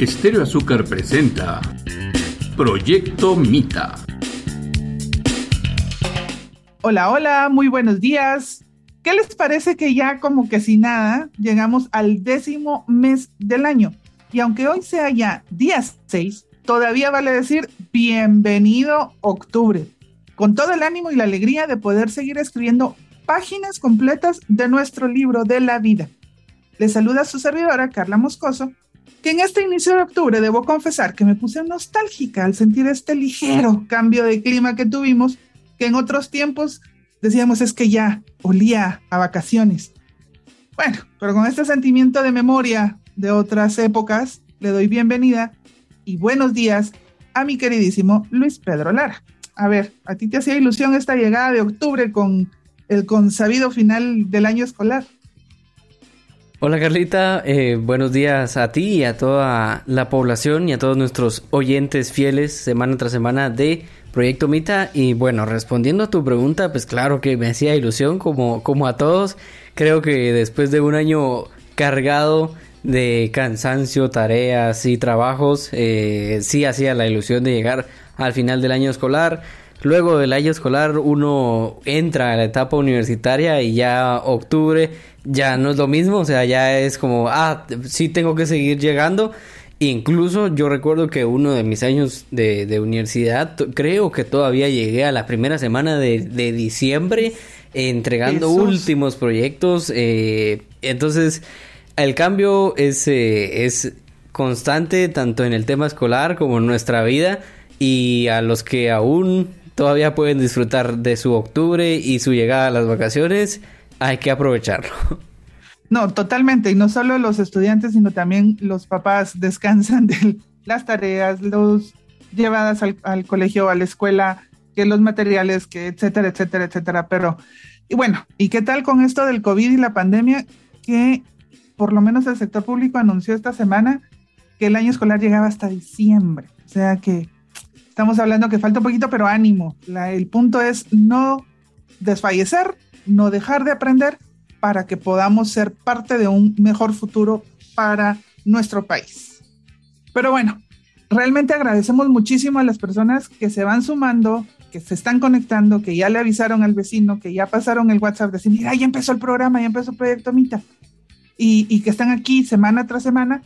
Estéreo Azúcar presenta Proyecto Mita. Hola, hola, muy buenos días. ¿Qué les parece que ya como que sin nada llegamos al décimo mes del año? Y aunque hoy sea ya día 6, todavía vale decir bienvenido octubre, con todo el ánimo y la alegría de poder seguir escribiendo páginas completas de nuestro libro de la vida. Les saluda su servidora, Carla Moscoso, que en este inicio de octubre debo confesar que me puse nostálgica al sentir este ligero cambio de clima que tuvimos, que en otros tiempos decíamos es que ya olía a vacaciones. Bueno, pero con este sentimiento de memoria de otras épocas, le doy bienvenida y buenos días a mi queridísimo Luis Pedro Lara. A ver, ¿a ti te hacía ilusión esta llegada de octubre con el consabido final del año escolar? Hola Carlita, eh, buenos días a ti y a toda la población y a todos nuestros oyentes fieles semana tras semana de Proyecto Mita. Y bueno, respondiendo a tu pregunta, pues claro que me hacía ilusión como, como a todos. Creo que después de un año cargado de cansancio, tareas y trabajos, eh, sí hacía la ilusión de llegar al final del año escolar. Luego del año escolar uno entra a la etapa universitaria y ya octubre ya no es lo mismo, o sea, ya es como, ah, sí tengo que seguir llegando. Incluso yo recuerdo que uno de mis años de, universidad, creo que todavía llegué a la primera semana de, diciembre entregando últimos proyectos. Eh, entonces, el cambio es, eh, es constante tanto en el tema escolar como en nuestra vida y a los que aún todavía pueden disfrutar de su octubre y su llegada a las vacaciones, hay que aprovecharlo. No, totalmente. Y no solo los estudiantes, sino también los papás descansan de las tareas, los llevadas al, colegio, a la escuela, que los materiales, que etcétera, etcétera, etcétera. Pero, y bueno, ¿y qué tal con esto del COVID y la pandemia? Que por lo menos el sector público anunció esta semana que el año escolar llegaba hasta diciembre. O sea que estamos hablando que falta un poquito, pero ánimo. el punto es no desfallecer, no dejar de aprender para que podamos ser parte de un mejor futuro para nuestro país. Pero bueno, realmente agradecemos muchísimo a las personas que se van sumando, que se están conectando, que ya le avisaron al vecino, que ya pasaron el WhatsApp, de decir, mira, ya empezó el programa, ya empezó el proyecto Mita, y, y que están aquí semana tras semana.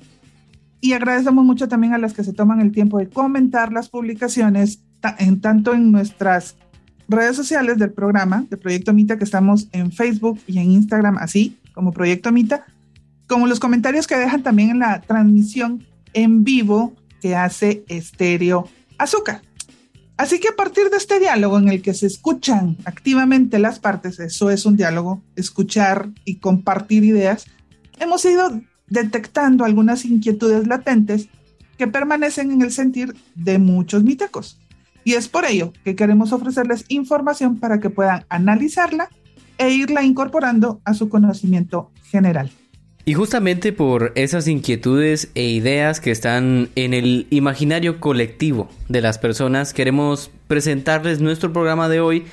Y agradecemos mucho también a las que se toman el tiempo de comentar las publicaciones, en tanto en nuestras redes sociales del programa de Proyecto Mita, que estamos en Facebook y en Instagram, así como Proyecto Mita, como los comentarios que dejan también en la transmisión en vivo que hace Estéreo Azúcar. Así que a partir de este diálogo en el que se escuchan activamente las partes, eso es un diálogo, escuchar y compartir ideas, hemos ido detectando algunas inquietudes latentes que permanecen en el sentir de muchos mitacos. Y es por ello que queremos ofrecerles información para que puedan analizarla e irla incorporando a su conocimiento general. Y justamente por esas inquietudes e ideas que están en el imaginario colectivo de las personas, queremos presentarles nuestro programa de hoy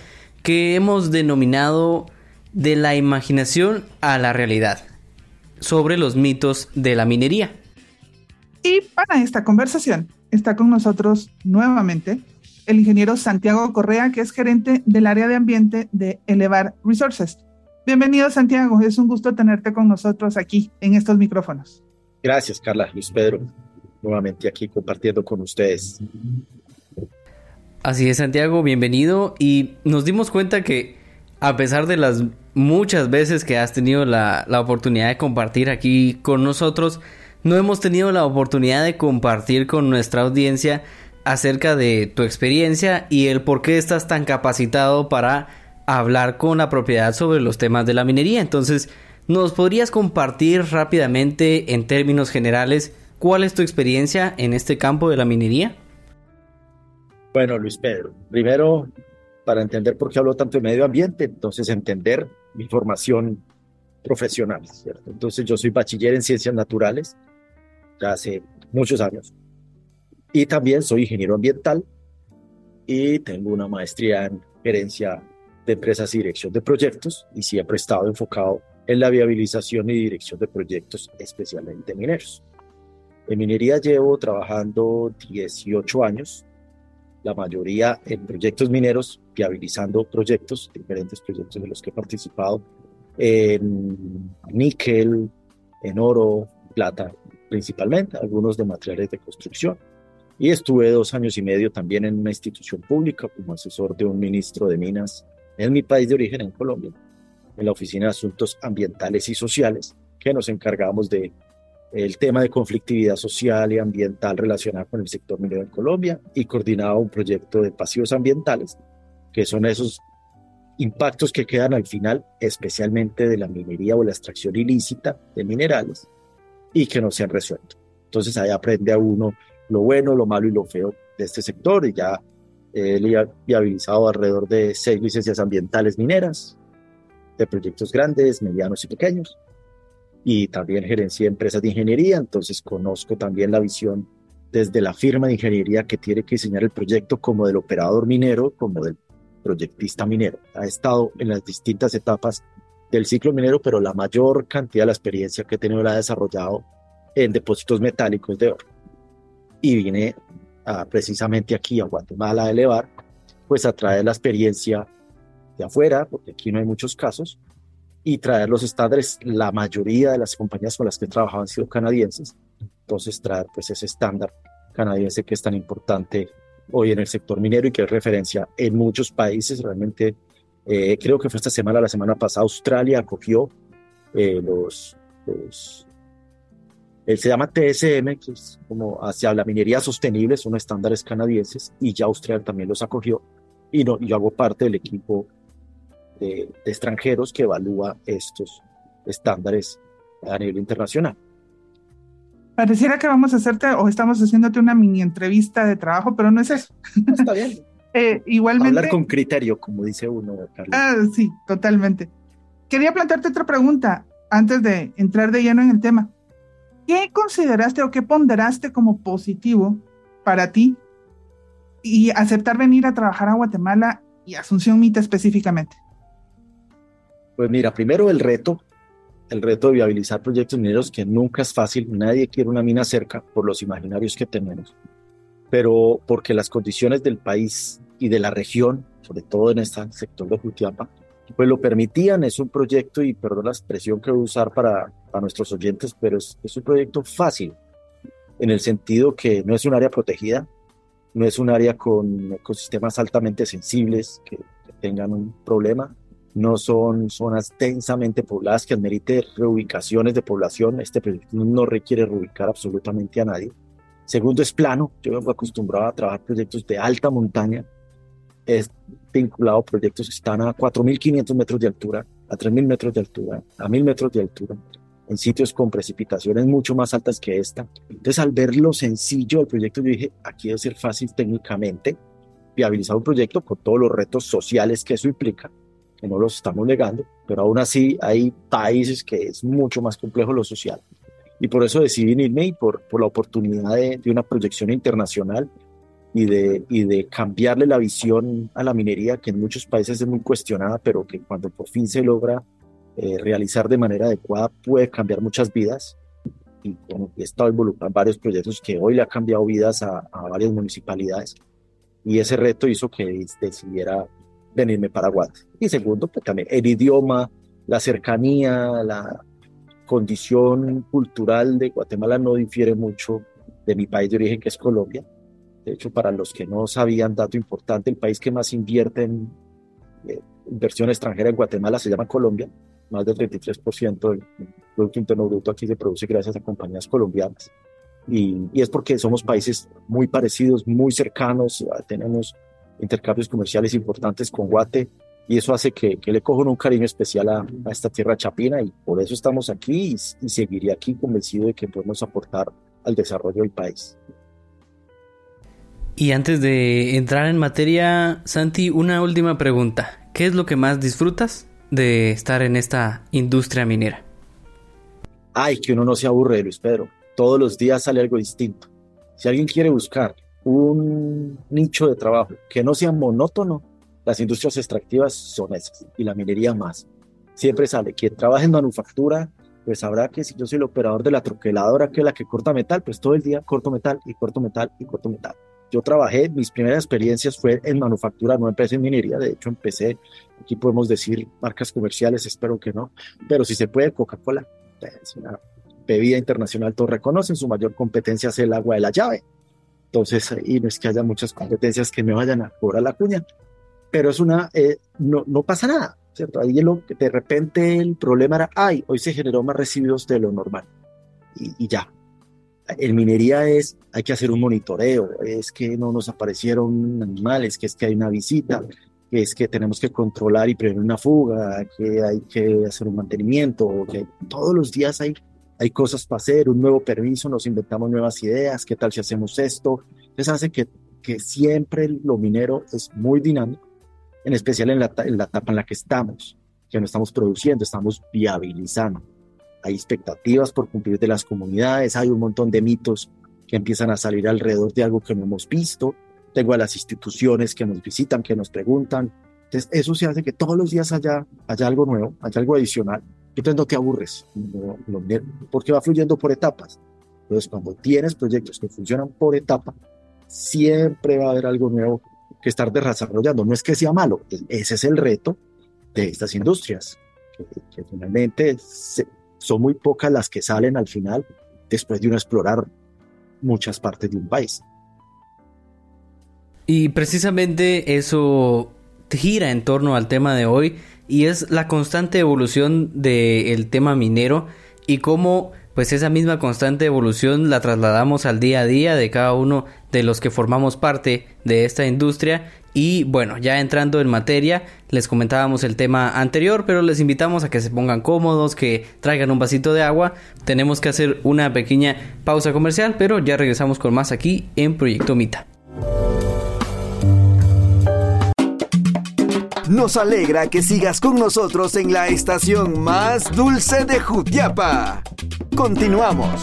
que hemos denominado de la imaginación a la realidad, sobre los mitos de la minería. Y para esta conversación está con nosotros nuevamente el ingeniero Santiago Correa, que es gerente del área de ambiente de Elevar Resources. Bienvenido, Santiago. Es un gusto tenerte con nosotros aquí en estos micrófonos. Gracias, Carla. Luis Pedro, nuevamente aquí compartiendo con ustedes. Así es, Santiago, bienvenido. Y nos dimos cuenta que a pesar de las muchas veces que has tenido la, oportunidad de compartir aquí con nosotros, no hemos tenido la oportunidad de compartir con nuestra audiencia acerca de tu experiencia y el por qué estás tan capacitado para hablar con la propiedad sobre los temas de la minería. Entonces, ¿nos podrías compartir rápidamente en términos generales cuál es tu experiencia en este campo de la minería? Bueno, Luis Pedro, primero, para entender por qué hablo tanto de medio ambiente, entonces entender mi formación profesional, ¿cierto? Entonces yo soy bachiller en ciencias naturales, ya hace muchos años, y también soy ingeniero ambiental y tengo una maestría en gerencia de empresas y dirección de proyectos y siempre he estado enfocado en la viabilización y dirección de proyectos, especialmente mineros. En minería llevo trabajando 18 años, la mayoría en proyectos mineros, viabilizando proyectos, diferentes proyectos de los que he participado, en níquel, en oro, plata principalmente, algunos de materiales de construcción. Y estuve dos años y medio también en una institución pública como asesor de un ministro de Minas en mi país de origen, en Colombia, en la Oficina de Asuntos Ambientales y Sociales, que nos encargamos de el tema de conflictividad social y ambiental relacionada con el sector minero en Colombia y coordinaba un proyecto de pasivos ambientales, que son esos impactos que quedan al final, especialmente de la minería o la extracción ilícita de minerales y que no se han resuelto. Entonces ahí aprende a uno lo bueno, lo malo y lo feo de este sector y ya él ha viabilizado alrededor de seis licencias ambientales mineras de proyectos grandes, medianos y pequeños y también gerencia empresas de ingeniería, entonces conozco también la visión desde la firma de ingeniería que tiene que diseñar el proyecto como del operador minero, como del proyectista minero. Ha estado en las distintas etapas del ciclo minero, pero la mayor cantidad de la experiencia que he tenido la ha desarrollado en depósitos metálicos de oro. Y vine precisamente aquí a Guatemala a elevar, pues a traer la experiencia de afuera, porque aquí no hay muchos casos, y traer los estándares. La mayoría de las compañías con las que he trabajado han sido canadienses, entonces traer pues ese estándar canadiense que es tan importante hoy en el sector minero y que es referencia en muchos países. Realmente eh, creo que fue esta semana, la semana pasada, Australia acogió eh, los, los él se llama TSM, que es como hacia la minería sostenible, son estándares canadienses, y ya Australia también los acogió. Y no, yo hago parte del equipo de, extranjeros que evalúa estos estándares a nivel internacional. Pareciera que vamos a hacerte o estamos haciéndote una mini entrevista de trabajo, pero no es eso. Está bien. eh, igualmente. Hablar con criterio, como dice uno, Carlos. Ah, sí, totalmente. Quería plantearte otra pregunta antes de entrar de lleno en el tema. ¿Qué consideraste o qué ponderaste como positivo para ti y aceptar venir a trabajar a Guatemala y Asunción Mita específicamente? Pues mira, primero el reto, el reto de viabilizar proyectos mineros que nunca es fácil, nadie quiere una mina cerca por los imaginarios que tenemos, pero porque las condiciones del país y de la región, sobre todo en este sector de Jutiapa, pues lo permitían, es un proyecto, y perdón la expresión que voy a usar para, para nuestros oyentes, pero es, es un proyecto fácil, en el sentido que no es un área protegida, no es un área con ecosistemas altamente sensibles que, que tengan un problema, no son zonas densamente pobladas que admite reubicaciones de población. Este proyecto no requiere reubicar absolutamente a nadie. Segundo, es plano. Yo vengo acostumbrado a trabajar proyectos de alta montaña. Es vinculado a proyectos que están a 4.500 metros de altura, a 3.000 metros de altura, a 1.000 metros de altura, en sitios con precipitaciones mucho más altas que esta. Entonces, al ver lo sencillo del proyecto, yo dije, aquí debe ser fácil técnicamente viabilizar un proyecto con todos los retos sociales que eso implica que no los estamos negando, pero aún así hay países que es mucho más complejo lo social. Y por eso decidí venirme y por, por la oportunidad de, de, una proyección internacional y de, y de cambiarle la visión a la minería, que en muchos países es muy cuestionada, pero que cuando por fin se logra eh, realizar de manera adecuada puede cambiar muchas vidas. Y bueno, he estado involucrado en varios proyectos que hoy le ha cambiado vidas a, a varias municipalidades. Y ese reto hizo que decidiera venirme para Guate. Y segundo, pues también el idioma, la cercanía, la condición cultural de Guatemala no difiere mucho de mi país de origen, que es Colombia. De hecho, para los que no sabían, dato importante, el país que más invierte en eh, inversión extranjera en Guatemala se llama Colombia. Más del 33% del Producto Interno Bruto aquí se produce gracias a compañías colombianas. Y, y es porque somos países muy parecidos, muy cercanos, tenemos intercambios comerciales importantes con Guate y eso hace que, que le cojan un cariño especial a, a, esta tierra chapina y por eso estamos aquí y, y seguiré aquí convencido de que podemos aportar al desarrollo del país. Y antes de entrar en materia, Santi, una última pregunta. ¿Qué es lo que más disfrutas de estar en esta industria minera? Ay, que uno no se aburre, Luis Pedro. Todos los días sale algo distinto. Si alguien quiere buscar un nicho de trabajo que no sea monótono, las industrias extractivas son esas y la minería más. Siempre sale quien trabaja en manufactura, pues habrá que si yo soy el operador de la troqueladora, que es la que corta metal, pues todo el día corto metal y corto metal y corto metal. Yo trabajé, mis primeras experiencias fue en manufactura, no empecé en minería, de hecho empecé, aquí podemos decir marcas comerciales, espero que no, pero si se puede, Coca-Cola, es una bebida internacional, todos reconocen, su mayor competencia es el agua de la llave. Entonces, y no es que haya muchas competencias que me vayan a cobrar la cuña, pero es una, eh, no, no pasa nada, ¿cierto? Ahí lo, de repente el problema era, ay, hoy se generó más residuos de lo normal, y, y ya. En minería es, hay que hacer un monitoreo, es que no nos aparecieron animales, que es que hay una visita, que es que tenemos que controlar y prevenir una fuga, que hay que hacer un mantenimiento, que todos los días hay hay cosas para hacer, un nuevo permiso, nos inventamos nuevas ideas, qué tal si hacemos esto. Entonces hace que, que siempre lo minero es muy dinámico, en especial en la, en la etapa en la que estamos, que no estamos produciendo, estamos viabilizando. Hay expectativas por cumplir de las comunidades, hay un montón de mitos que empiezan a salir alrededor de algo que no hemos visto. Tengo a las instituciones que nos visitan, que nos preguntan. Entonces, eso se hace que todos los días haya, haya algo nuevo, haya algo adicional entonces no te aburres, porque va fluyendo por etapas. Entonces cuando tienes proyectos que funcionan por etapa, siempre va a haber algo nuevo que estar desarrollando. No es que sea malo, ese es el reto de estas industrias, que, finalmente son muy pocas las que salen al final después de uno explorar muchas partes de un país. Y precisamente eso gira en torno al tema de hoy y es la constante evolución del tema minero y cómo pues esa misma constante evolución la trasladamos al día a día de cada uno de los que formamos parte de esta industria y bueno, ya entrando en materia, les comentábamos el tema anterior, pero les invitamos a que se pongan cómodos, que traigan un vasito de agua. Tenemos que hacer una pequeña pausa comercial, pero ya regresamos con más aquí en Proyecto Mita. Nos alegra que sigas con nosotros en la estación más dulce de Jutiapa. Continuamos.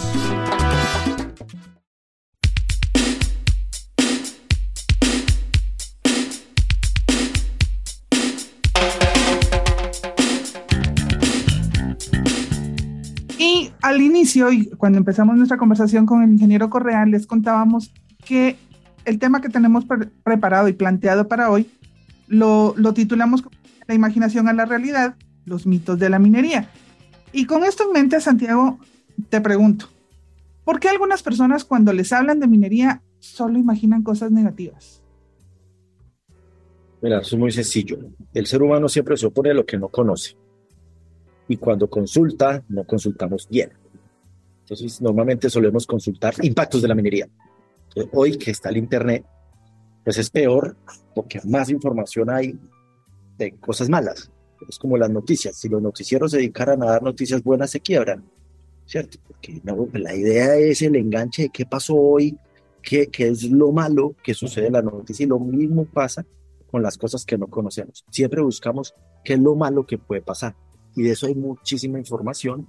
Y al inicio, y cuando empezamos nuestra conversación con el ingeniero Correa, les contábamos que el tema que tenemos preparado y planteado para hoy lo, titulamos La imaginación a la realidad, los mitos de la minería. Y con esto en mente, Santiago, te pregunto, ¿por qué algunas personas cuando les hablan de minería solo imaginan cosas negativas? Mira, eso es muy sencillo. El ser humano siempre se opone a lo que no conoce. Y cuando consulta, no consultamos bien. Entonces, normalmente solemos consultar impactos de la minería. Hoy que está el Internet, pues es peor porque más información hay de cosas malas. Es como las noticias. Si los noticieros se dedicaran a dar noticias buenas, se quiebran, ¿cierto? Porque la idea es el enganche de qué pasó hoy, qué, qué es lo malo que sucede en la noticia. Y lo mismo pasa con las cosas que no conocemos. Siempre buscamos qué es lo malo que puede pasar. Y de eso hay muchísima información.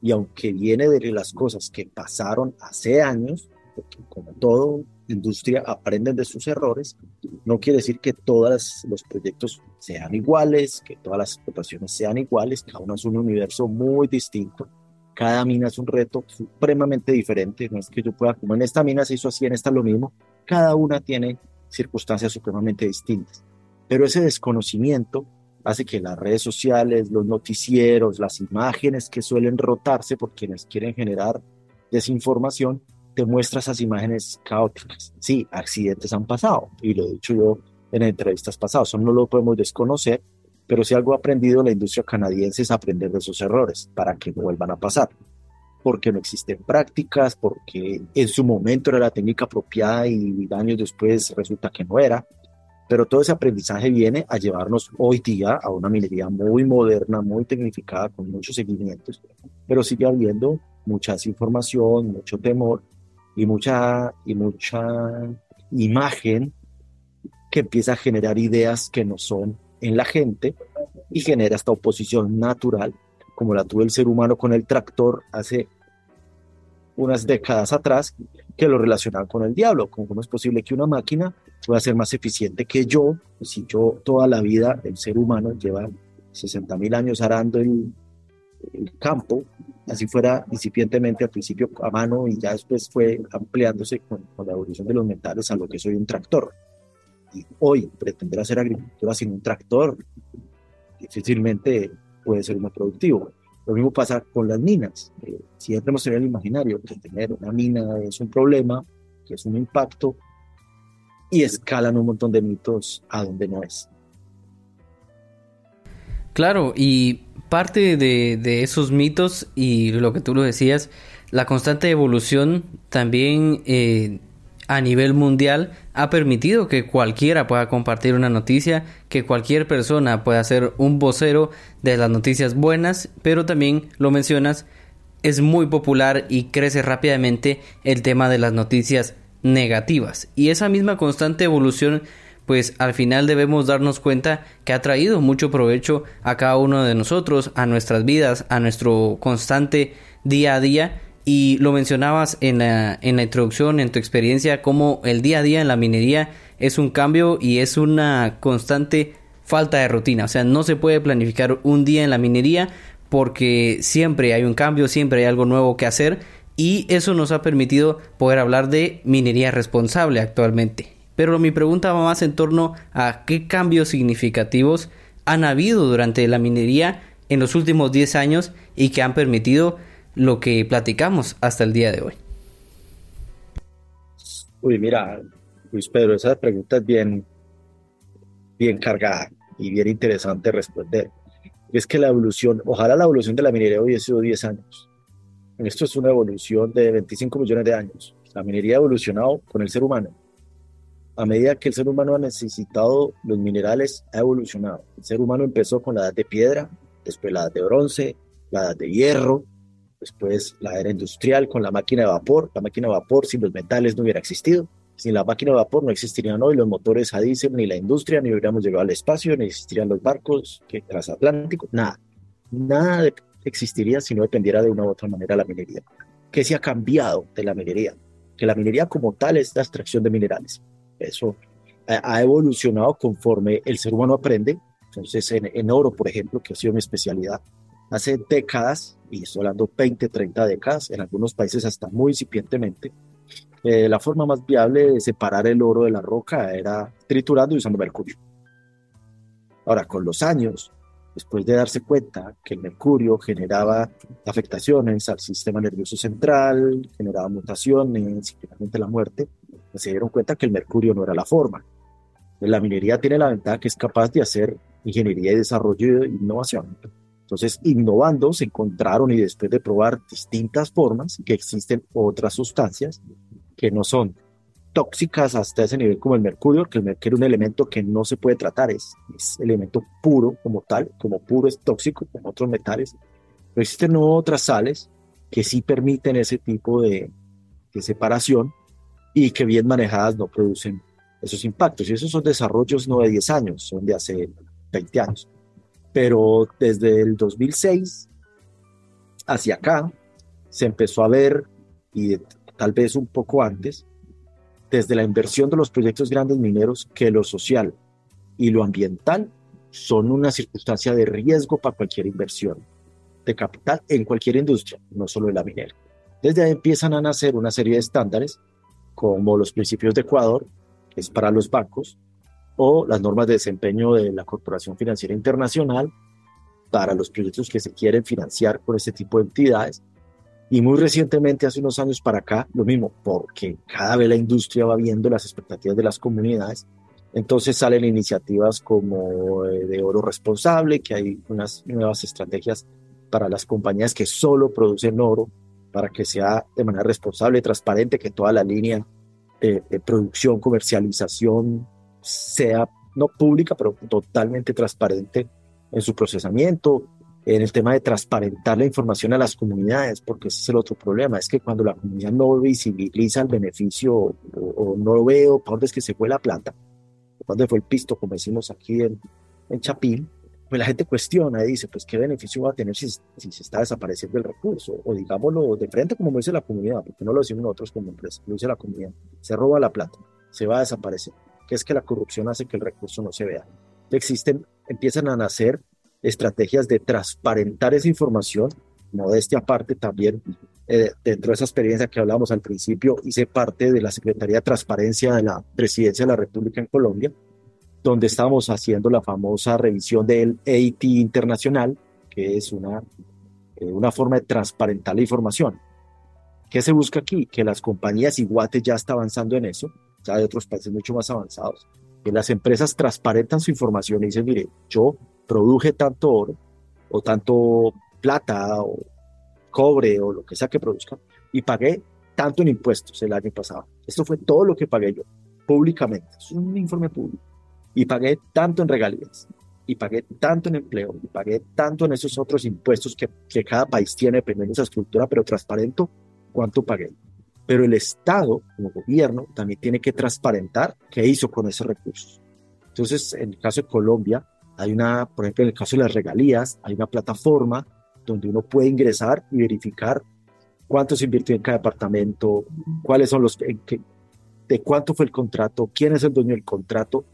Y aunque viene de las cosas que pasaron hace años, porque como todo industria aprenden de sus errores, no quiere decir que todos los proyectos sean iguales, que todas las explotaciones sean iguales, cada uno es un universo muy distinto, cada mina es un reto supremamente diferente, no es que yo pueda, como en esta mina se hizo así, en esta lo mismo, cada una tiene circunstancias supremamente distintas, pero ese desconocimiento hace que las redes sociales, los noticieros, las imágenes que suelen rotarse por quienes quieren generar desinformación, te muestra esas imágenes caóticas. Sí, accidentes han pasado, y lo he dicho yo en entrevistas pasadas, eso no lo podemos desconocer, pero si algo ha aprendido la industria canadiense es aprender de esos errores para que no vuelvan a pasar. Porque no existen prácticas, porque en su momento era la técnica apropiada y años después resulta que no era. Pero todo ese aprendizaje viene a llevarnos hoy día a una minería muy moderna, muy tecnificada, con muchos seguimientos, pero sigue habiendo mucha desinformación, mucho temor y mucha, y mucha imagen que empieza a generar ideas que no son en la gente y genera esta oposición natural, como la tuvo el ser humano con el tractor hace unas décadas atrás, que lo relacionaban con el diablo. ¿Cómo es posible que una máquina pueda ser más eficiente que yo? Si yo toda la vida, el ser humano lleva 60 mil años arando el, el campo, así fuera incipientemente al principio a mano y ya después fue ampliándose con, la evolución de los metales a lo que soy un tractor. Y hoy pretender hacer agricultura sin un tractor difícilmente puede ser muy productivo. Lo mismo pasa con las minas. Eh, siempre hemos tenido el imaginario que tener una mina es un problema, que es un impacto, y escalan un montón de mitos a donde no es. Claro, y parte de, esos mitos y lo que tú lo decías, la constante evolución también eh, a nivel mundial ha permitido que cualquiera pueda compartir una noticia, que cualquier persona pueda ser un vocero de las noticias buenas, pero también lo mencionas, es muy popular y crece rápidamente el tema de las noticias negativas. Y esa misma constante evolución, pues al final debemos darnos cuenta que ha traído mucho provecho a cada uno de nosotros, a nuestras vidas, a nuestro constante día a día y lo mencionabas en la, en la introducción, en tu experiencia, cómo el día a día en la minería es un cambio y es una constante falta de rutina. O sea, no se puede planificar un día en la minería porque siempre hay un cambio, siempre hay algo nuevo que hacer y eso nos ha permitido poder hablar de minería responsable actualmente. Pero mi pregunta va más en torno a qué cambios significativos han habido durante la minería en los últimos 10 años y que han permitido lo que platicamos hasta el día de hoy. Uy, mira, Luis Pedro, esa pregunta es bien, bien cargada y bien interesante responder. Es que la evolución, ojalá la evolución de la minería hoy sido 10 años. Esto es una evolución de 25 millones de años. La minería ha evolucionado con el ser humano. A medida que el ser humano ha necesitado los minerales, ha evolucionado. El ser humano empezó con la edad de piedra, después la edad de bronce, la edad de hierro, después la era industrial con la máquina de vapor. La máquina de vapor sin los metales no hubiera existido. Sin la máquina de vapor no existirían hoy los motores a diésel, ni la industria, ni hubiéramos llegado al espacio, ni existirían los barcos que, transatlánticos, nada. Nada existiría si no dependiera de una u otra manera la minería. ¿Qué se ha cambiado de la minería? Que la minería como tal es la extracción de minerales. Eso ha evolucionado conforme el ser humano aprende. Entonces, en, en oro, por ejemplo, que ha sido mi especialidad, hace décadas, y estoy hablando 20, 30 décadas, en algunos países hasta muy incipientemente, eh, la forma más viable de separar el oro de la roca era triturando y usando mercurio. Ahora, con los años, después de darse cuenta que el mercurio generaba afectaciones al sistema nervioso central, generaba mutaciones y finalmente la muerte, se dieron cuenta que el mercurio no era la forma. La minería tiene la ventaja que es capaz de hacer ingeniería y desarrollo e innovación entonces, innovando, se encontraron y después de probar distintas formas, que existen otras sustancias que no son tóxicas hasta ese nivel como el mercurio, que el mercurio es un elemento que no se puede tratar, es, es elemento puro como tal, como puro es tóxico como otros metales, pero existen otras sales que sí permiten ese tipo de, de separación y que bien manejadas no producen esos impactos. Y esos son desarrollos no de 10 años, son de hace 20 años pero desde el 2006 hacia acá se empezó a ver, y tal vez un poco antes, desde la inversión de los proyectos grandes mineros, que lo social y lo ambiental son una circunstancia de riesgo para cualquier inversión de capital en cualquier industria, no solo en la minera. Desde ahí empiezan a nacer una serie de estándares, como los principios de Ecuador, que es para los bancos, o las normas de desempeño de la Corporación Financiera Internacional para los proyectos que se quieren financiar con este tipo de entidades. Y muy recientemente, hace unos años para acá, lo mismo, porque cada vez la industria va viendo las expectativas de las comunidades. Entonces salen iniciativas como eh, de oro responsable, que hay unas nuevas estrategias para las compañías que solo producen oro, para que sea de manera responsable, transparente, que toda la línea de, producción, comercialización, sea no pública, pero totalmente transparente en su procesamiento, en el tema de transparentar la información a las comunidades, porque ese es el otro problema, es que cuando la comunidad no visibiliza el beneficio o, no lo ve, o para dónde es que se fue la planta, o dónde fue el pisto, como decimos aquí en, en Chapín, pues la gente cuestiona y dice, pues qué beneficio va a tener si, si se está desapareciendo el recurso, o digámoslo de frente como dice la comunidad, porque no lo decimos nosotros como empresa, lo dice la comunidad, se roba la plata, se va a desaparecer. Que es que la corrupción hace que el recurso no se vea. Existen, empiezan a nacer estrategias de transparentar esa información, modestia aparte también, eh, dentro de esa experiencia que hablábamos al principio, hice parte de la Secretaría de Transparencia de la Presidencia de la República en Colombia, donde estábamos haciendo la famosa revisión del EIT internacional, que es una, eh, una forma de transparentar la información. ¿Qué se busca aquí? Que las compañías, y Guate ya está avanzando en eso, ya hay otros países mucho más avanzados, que las empresas transparentan su información y dicen, mire, yo produje tanto oro o tanto plata o cobre o lo que sea que produzca y pagué tanto en impuestos el año pasado. Esto fue todo lo que pagué yo públicamente. Es un informe público. Y pagué tanto en regalías y pagué tanto en empleo y pagué tanto en esos otros impuestos que, que cada país tiene dependiendo de esa estructura, pero transparento cuánto pagué. Pero el Estado, como gobierno, también tiene que transparentar qué hizo con esos recursos. Entonces, en el caso de Colombia, hay una, por ejemplo, en el caso de las regalías, hay una plataforma donde uno puede ingresar y verificar cuánto se invirtió en cada departamento, cuáles son los, de cuánto fue el contrato, quién es el dueño del contrato,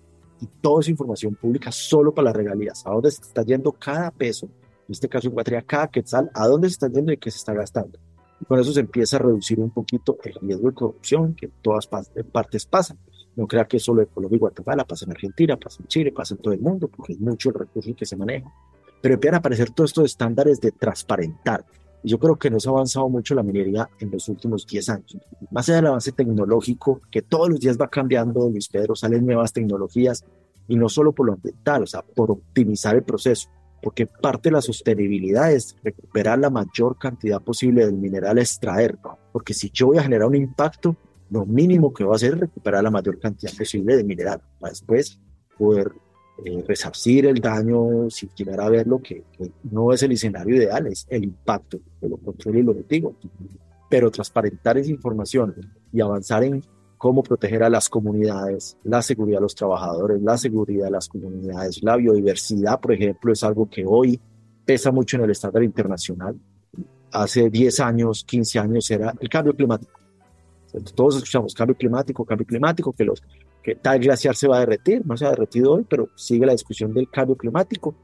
y toda esa información pública solo para las regalías, a dónde se está yendo cada peso, en este caso en Guatria, cada quetzal, a dónde se está yendo y qué se está gastando. Y con eso se empieza a reducir un poquito el riesgo de corrupción que en todas partes pasa. No crea que solo en Colombia y Guatemala, pasa en Argentina, pasa en Chile, pasa en todo el mundo, porque es mucho el recurso que se maneja. Pero empiezan a aparecer todos estos estándares de transparentar. Yo creo que nos ha avanzado mucho la minería en los últimos 10 años. Más allá del avance tecnológico, que todos los días va cambiando, Luis Pedro, salen nuevas tecnologías, y no solo por lo ambiental, o sea, por optimizar el proceso porque parte de la sostenibilidad es recuperar la mayor cantidad posible del mineral a extraer, porque si yo voy a generar un impacto, lo mínimo que voy a hacer es recuperar la mayor cantidad posible de mineral, para después poder eh, resarcir el daño si llegar a ver lo que, no es el escenario ideal, es el impacto, que lo controlo y lo digo, pero transparentar esa información y avanzar en cómo proteger a las comunidades, la seguridad de los trabajadores, la seguridad de las comunidades, la biodiversidad, por ejemplo, es algo que hoy pesa mucho en el estándar internacional. Hace 10 años, 15 años era el cambio climático. Todos escuchamos cambio climático, cambio climático, que, los, que tal glaciar se va a derretir, no se ha derretido hoy, pero sigue la discusión del cambio climático.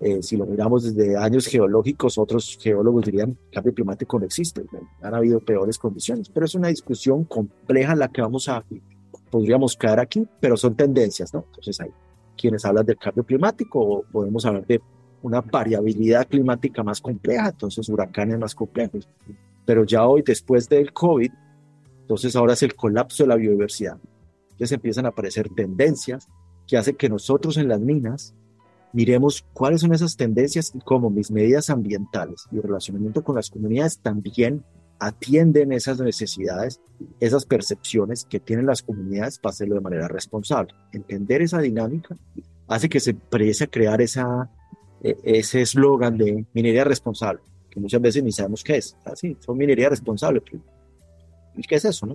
Eh, si lo miramos desde años geológicos, otros geólogos dirían cambio climático no existe, han habido peores condiciones, pero es una discusión compleja la que vamos a, podríamos caer aquí, pero son tendencias, ¿no? Entonces hay quienes hablan del cambio climático o podemos hablar de una variabilidad climática más compleja, entonces huracanes más complejos. Pero ya hoy, después del COVID, entonces ahora es el colapso de la biodiversidad. Entonces empiezan a aparecer tendencias que hacen que nosotros en las minas miremos cuáles son esas tendencias y cómo mis medidas ambientales y el relacionamiento con las comunidades también atienden esas necesidades, esas percepciones que tienen las comunidades para hacerlo de manera responsable. Entender esa dinámica hace que se empiece a crear esa, e, ese eslogan de minería responsable, que muchas veces ni sabemos qué es. Así, ah, son minería responsable. ¿Y qué es eso? No?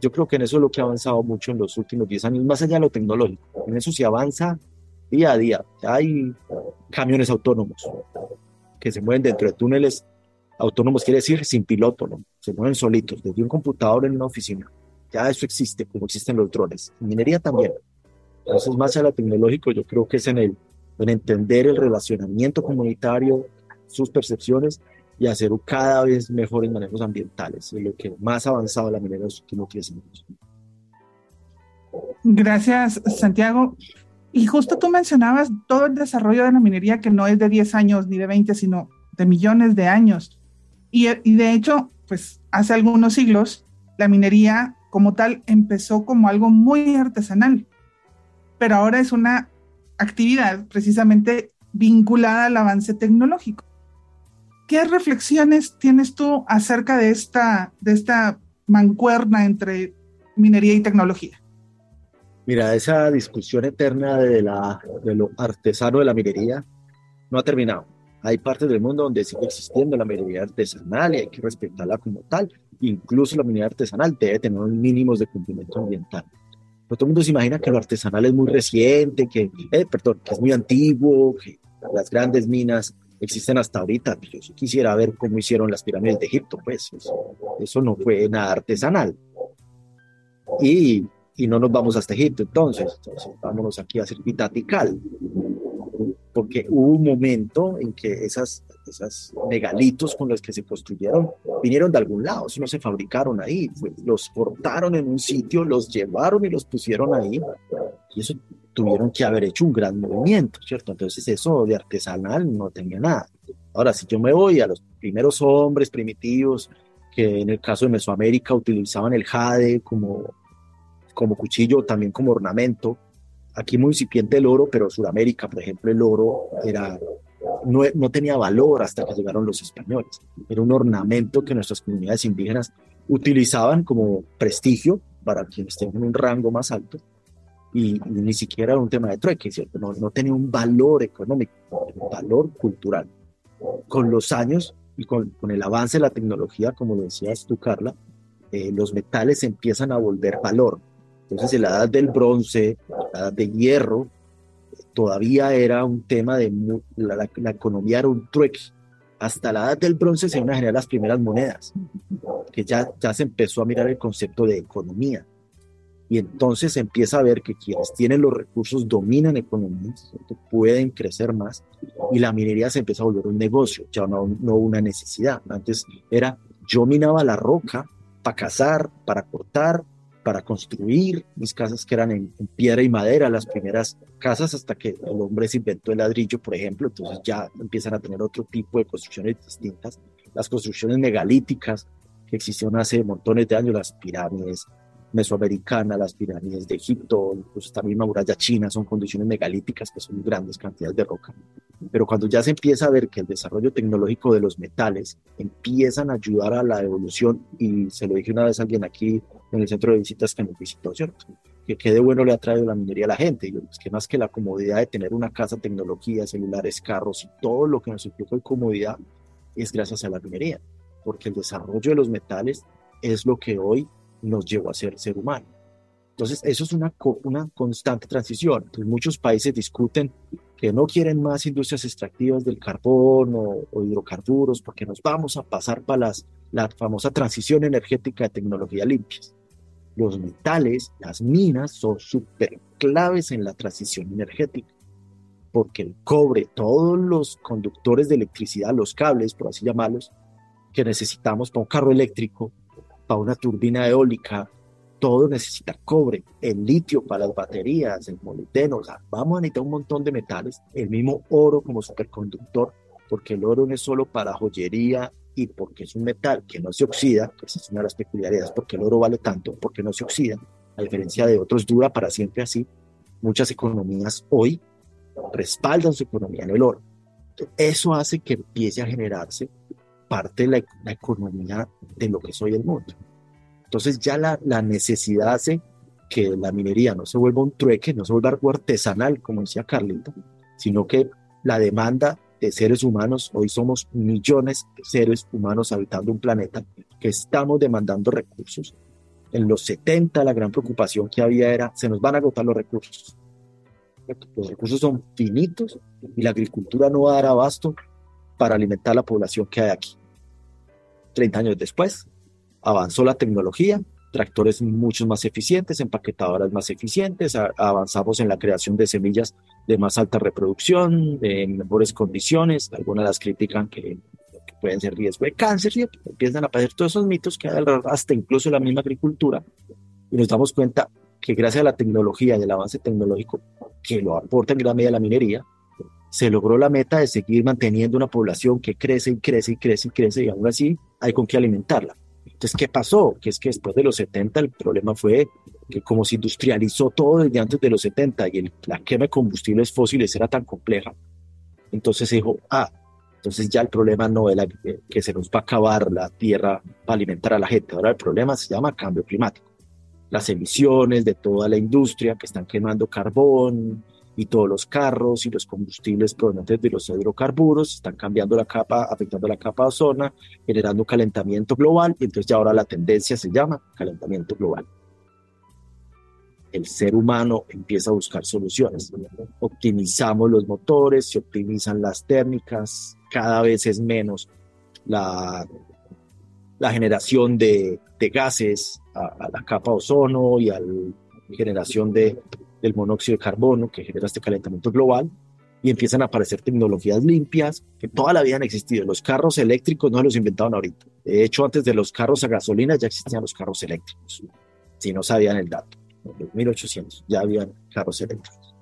Yo creo que en eso es lo que ha avanzado mucho en los últimos 10 años, más allá de lo tecnológico. En eso se avanza día a día. Hay camiones autónomos que se mueven dentro de túneles autónomos, quiere decir sin piloto, ¿no? se mueven solitos desde un computador en una oficina. Ya eso existe, como existen los drones. En minería también. Entonces, más allá de lo tecnológico, yo creo que es en, el, en entender el relacionamiento comunitario, sus percepciones y hacer cada vez mejores manejos ambientales. Es lo que más avanzado la minería en los últimos 10 años. Gracias, Santiago. Y justo tú mencionabas todo el desarrollo de la minería que no es de 10 años ni de 20, sino de millones de años. Y, y de hecho, pues hace algunos siglos, la minería como tal empezó como algo muy artesanal, pero ahora es una actividad precisamente vinculada al avance tecnológico. ¿Qué reflexiones tienes tú acerca de esta, de esta mancuerna entre minería y tecnología? Mira, esa discusión eterna de, la, de lo artesano de la minería no ha terminado. Hay partes del mundo donde sigue existiendo la minería artesanal y hay que respetarla como tal. Incluso la minería artesanal debe tener unos mínimos de cumplimiento ambiental. Pero todo el mundo se imagina que lo artesanal es muy reciente, que, eh, perdón, que es muy antiguo, que las grandes minas existen hasta ahorita. Yo quisiera ver cómo hicieron las pirámides de Egipto, pues eso, eso no fue nada artesanal. Y y no nos vamos hasta Egipto entonces, entonces vámonos aquí a hacer Tikal. porque hubo un momento en que esas, esas megalitos con los que se construyeron vinieron de algún lado, si no se fabricaron ahí, los cortaron en un sitio, los llevaron y los pusieron ahí, y eso tuvieron que haber hecho un gran movimiento, ¿cierto? Entonces eso de artesanal no tenía nada. Ahora, si yo me voy a los primeros hombres primitivos, que en el caso de Mesoamérica utilizaban el jade como, como cuchillo, también como ornamento, aquí muy incipiente el oro, pero Sudamérica, por ejemplo, el oro era, no, no tenía valor hasta que llegaron los españoles. Era un ornamento que nuestras comunidades indígenas utilizaban como prestigio para quienes tenían un rango más alto y, ni siquiera era un tema de trueque, ¿cierto? No, no tenía un valor económico, un valor cultural. Con los años y con, con, el avance de la tecnología, como lo decías tú, Carla, eh, los metales empiezan a volver valor. Entonces, en la edad del bronce, la edad de hierro, todavía era un tema de la, la, economía era un trueque. Hasta la edad del bronce se iban a generar las primeras monedas, que ya, ya se empezó a mirar el concepto de economía. Y entonces empieza a ver que quienes tienen los recursos dominan economías, pueden crecer más y la minería se empieza a volver un negocio, ya no, no una necesidad. Antes era yo minaba la roca para cazar, para cortar, para construir mis casas que eran en, piedra y madera, las primeras casas hasta que el hombre se inventó el ladrillo, por ejemplo, entonces ya empiezan a tener otro tipo de construcciones distintas, las construcciones megalíticas que existieron hace montones de años, las pirámides mesoamericanas, las pirámides de Egipto, incluso esta misma muralla china, son condiciones megalíticas que son grandes cantidades de roca. Pero cuando ya se empieza a ver que el desarrollo tecnológico de los metales empiezan a ayudar a la evolución, y se lo dije una vez a alguien aquí en el centro de visitas que nos visitó, ¿cierto? Que qué de bueno le ha traído la minería a la gente. Y es que más que la comodidad de tener una casa, tecnología, celulares, carros y todo lo que nos implica de comodidad es gracias a la minería, porque el desarrollo de los metales es lo que hoy nos llevó a ser ser humano. Entonces, eso es una, una constante transición. muchos países discuten que no quieren más industrias extractivas del carbón o, hidrocarburos porque nos vamos a pasar para las, la famosa transición energética de tecnología limpias. Los metales, las minas son súper claves en la transición energética porque el cobre, todos los conductores de electricidad, los cables, por así llamarlos, que necesitamos para un carro eléctrico, para una turbina eólica, todo necesita cobre, el litio para las baterías, el molibdeno, o sea, vamos a necesitar un montón de metales, el mismo oro como superconductor, porque el oro no es solo para joyería y porque es un metal que no se oxida, que es una de las peculiaridades, porque el oro vale tanto, porque no se oxida, a diferencia de otros dura para siempre así, muchas economías hoy respaldan su economía en el oro. Eso hace que empiece a generarse parte de la, la economía de lo que es hoy el mundo. Entonces ya la, la necesidad hace que la minería no se vuelva un trueque, no se vuelva algo artesanal, como decía Carlito, sino que la demanda de seres humanos, hoy somos millones de seres humanos habitando un planeta que estamos demandando recursos. En los 70 la gran preocupación que había era, se nos van a agotar los recursos. Los recursos son finitos y la agricultura no va a dar abasto para alimentar la población que hay aquí. 30 años después, avanzó la tecnología, tractores mucho más eficientes, empaquetadoras más eficientes, avanzamos en la creación de semillas de más alta reproducción, de mejores condiciones, algunas las critican que, pueden ser riesgo de cáncer, y empiezan a aparecer todos esos mitos que hasta incluso la misma agricultura, y nos damos cuenta que gracias a la tecnología y el avance tecnológico que lo aporta en gran medida la minería, se logró la meta de seguir manteniendo una población que crece y crece y crece y crece y aún así hay con qué alimentarla. Entonces, ¿qué pasó? Que es que después de los 70 el problema fue que como se industrializó todo desde antes de los 70 y el, la quema de combustibles fósiles era tan compleja, entonces se dijo, ah, entonces ya el problema no es que se nos va a acabar la tierra para alimentar a la gente, ahora el problema se llama cambio climático. Las emisiones de toda la industria que están quemando carbón, y todos los carros y los combustibles provenientes de los hidrocarburos están cambiando la capa, afectando la capa de ozono, generando calentamiento global y entonces ya ahora la tendencia se llama calentamiento global. El ser humano empieza a buscar soluciones. Optimizamos los motores, se optimizan las térmicas, cada vez es menos la, la generación de, de gases a, a, la capa de ozono y a la generación de del monóxido de carbono que genera este calentamiento global y empiezan a aparecer tecnologías limpias que toda la vida han existido. Los carros eléctricos no los inventaron ahorita. De hecho, antes de los carros a gasolina ya existían los carros eléctricos, si no sabían el dato. En los 1800 ya habían carros eléctricos.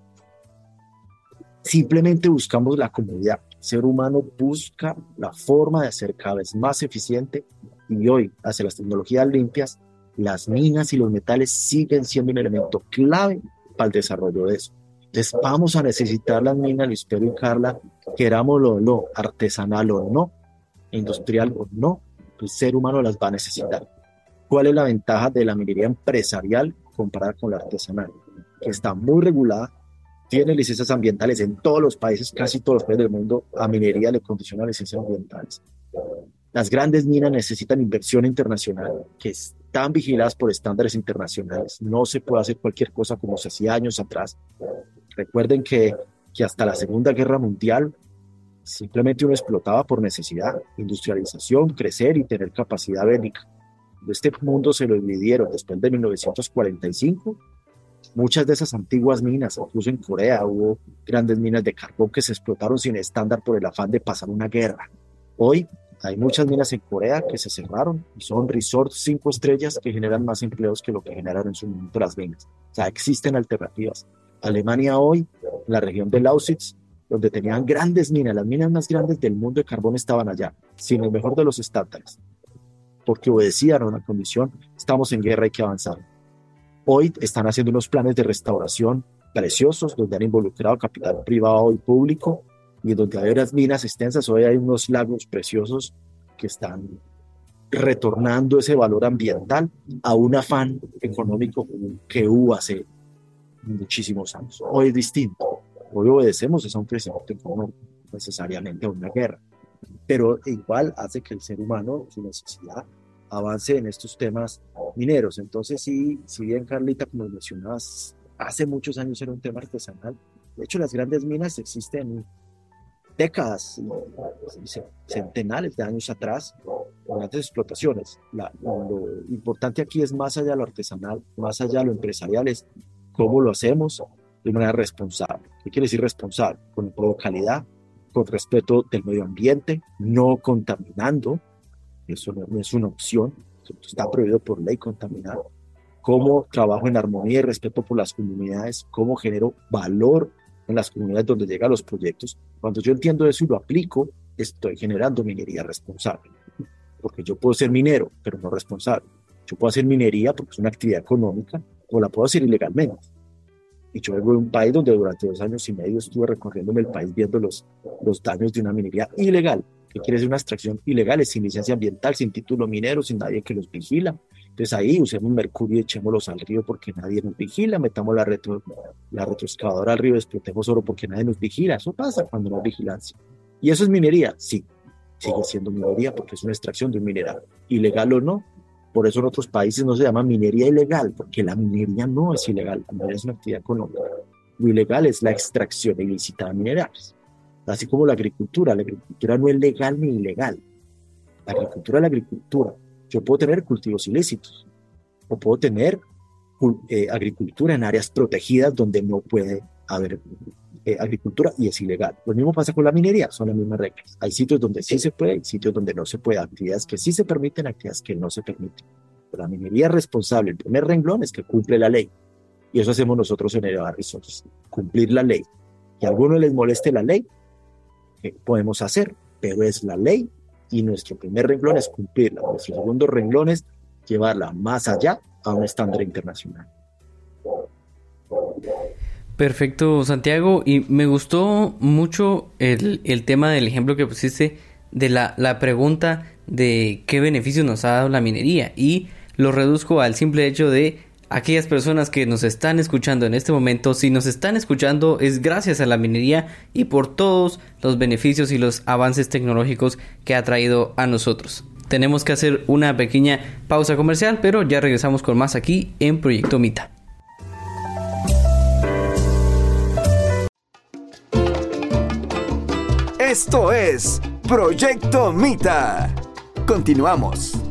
Simplemente buscamos la comodidad. El ser humano busca la forma de ser cada vez más eficiente y hoy, hacia las tecnologías limpias, las minas y los metales siguen siendo un elemento clave para el desarrollo de eso. Entonces vamos a necesitar las minas, Luis Pedro y Carla, querámoslo o no, artesanal o no, industrial o no, el ser humano las va a necesitar. ¿Cuál es la ventaja de la minería empresarial comparada con la artesanal? Que está muy regulada, tiene licencias ambientales en todos los países, casi todos los países del mundo, a minería le condicionan licencias ambientales. Las grandes minas necesitan inversión internacional, que están vigiladas por estándares internacionales. No se puede hacer cualquier cosa como se hacía años atrás. Recuerden que, que hasta la Segunda Guerra Mundial simplemente uno explotaba por necesidad, industrialización, crecer y tener capacidad bélica. Este mundo se lo dividieron después de 1945. Muchas de esas antiguas minas, incluso en Corea, hubo grandes minas de carbón que se explotaron sin estándar por el afán de pasar una guerra. Hoy hay muchas minas en Corea que se cerraron y son resorts cinco estrellas que generan más empleos que lo que generaron en su momento las minas. O sea, existen alternativas. Alemania hoy, la región de Lausitz, donde tenían grandes minas, las minas más grandes del mundo de carbón estaban allá, sin el mejor de los estándares, porque obedecían a una condición, estamos en guerra, hay que avanzar. Hoy están haciendo unos planes de restauración preciosos, donde han involucrado capital privado y público, y donde hay unas minas extensas, hoy hay unos lagos preciosos que están retornando ese valor ambiental a un afán económico que hubo hace muchísimos años. Hoy es distinto. Hoy obedecemos a un crecimiento económico, necesariamente a una guerra. Pero igual hace que el ser humano, su necesidad, avance en estos temas mineros. Entonces, sí, si bien Carlita, como mencionabas, hace muchos años era un tema artesanal. De hecho, las grandes minas existen décadas, centenares de años atrás, grandes explotaciones. lo importante aquí es más allá de lo artesanal, más allá de lo empresarial, es ¿Cómo lo hacemos? De manera responsable. ¿Qué quiere decir responsable? Con calidad, con respeto del medio ambiente, no contaminando. Eso no, es una opción. Está prohibido por ley contaminar. Cómo trabajo en armonía y respeto por las comunidades. Cómo genero valor en las comunidades donde llegan los proyectos. Cuando yo entiendo eso y lo aplico, estoy generando minería responsable. Porque yo puedo ser minero, pero no responsable. Yo puedo hacer minería porque es una actividad económica, o la puedo hacer ilegalmente. Y yo vengo de un país donde durante dos años y medio estuve recorriéndome el país viendo los, los daños de una minería ilegal. que quiere decir una extracción ilegal? Sin licencia ambiental, sin título minero, sin nadie que los vigila. Entonces ahí usemos mercurio y echémoslos al río porque nadie nos vigila, metamos la, retro, la retroexcavadora al río, explotemos oro porque nadie nos vigila. Eso pasa cuando no hay vigilancia. ¿Y eso es minería? Sí, sigue siendo minería porque es una extracción de un mineral. Ilegal o no, por eso en otros países no se llama minería ilegal, porque la minería no es ilegal, minería es una actividad económica. Lo ilegal es la extracción ilícita de minerales. Así como la agricultura, la agricultura no es legal ni ilegal. La agricultura es la agricultura. Yo puedo tener cultivos ilícitos o puedo tener eh, agricultura en áreas protegidas donde no puede haber eh, agricultura y es ilegal. Lo mismo pasa con la minería, son las mismas reglas. Hay sitios donde sí se puede, hay sitios donde no se puede, actividades que sí se permiten, actividades que no se permiten. Pero la minería responsable, el primer renglón es que cumple la ley. Y eso hacemos nosotros en el Resources, cumplir la ley. Que a algunos les moleste la ley, que podemos hacer, pero es la ley y nuestro primer renglón es cumplirla. Nuestro segundo renglón es llevarla más allá a un estándar internacional. Perfecto, Santiago. Y me gustó mucho el, el tema del ejemplo que pusiste de la, la, pregunta de qué beneficios nos ha dado la minería. Y lo reduzco al simple hecho de aquellas personas que nos están escuchando en este momento. Si nos están escuchando es gracias a la minería y por todos los beneficios y los avances tecnológicos que ha traído a nosotros. Tenemos que hacer una pequeña pausa comercial, pero ya regresamos con más aquí en Proyecto Mita. Esto es Proyecto Mita. Continuamos.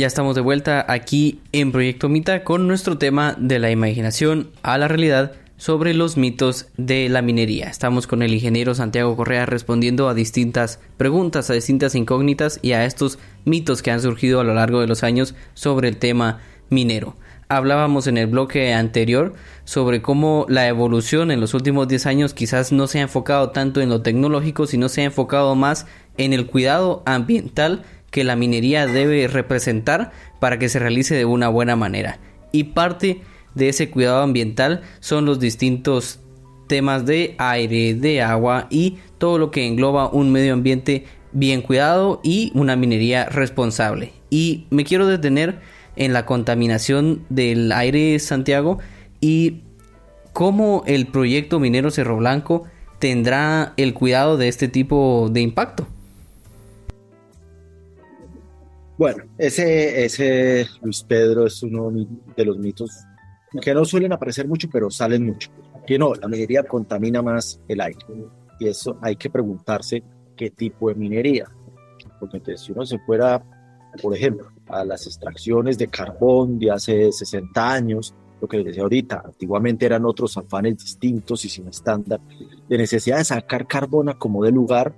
Ya estamos de vuelta aquí en Proyecto Mita con nuestro tema de la imaginación a la realidad sobre los mitos de la minería. Estamos con el ingeniero Santiago Correa respondiendo a distintas preguntas, a distintas incógnitas y a estos mitos que han surgido a lo largo de los años sobre el tema minero. Hablábamos en el bloque anterior sobre cómo la evolución en los últimos 10 años quizás no se ha enfocado tanto en lo tecnológico, sino se ha enfocado más en el cuidado ambiental que la minería debe representar para que se realice de una buena manera. Y parte de ese cuidado ambiental son los distintos temas de aire, de agua y todo lo que engloba un medio ambiente bien cuidado y una minería responsable. Y me quiero detener en la contaminación del aire Santiago y cómo el proyecto minero Cerro Blanco tendrá el cuidado de este tipo de impacto. Bueno, ese, ese Luis Pedro es uno de los mitos que no suelen aparecer mucho, pero salen mucho. Que no, la minería contamina más el aire. Y eso hay que preguntarse qué tipo de minería. Porque entonces, si uno se fuera, por ejemplo, a las extracciones de carbón de hace 60 años, lo que les decía ahorita, antiguamente eran otros afanes distintos y sin estándar, de necesidad de sacar carbón a como de lugar,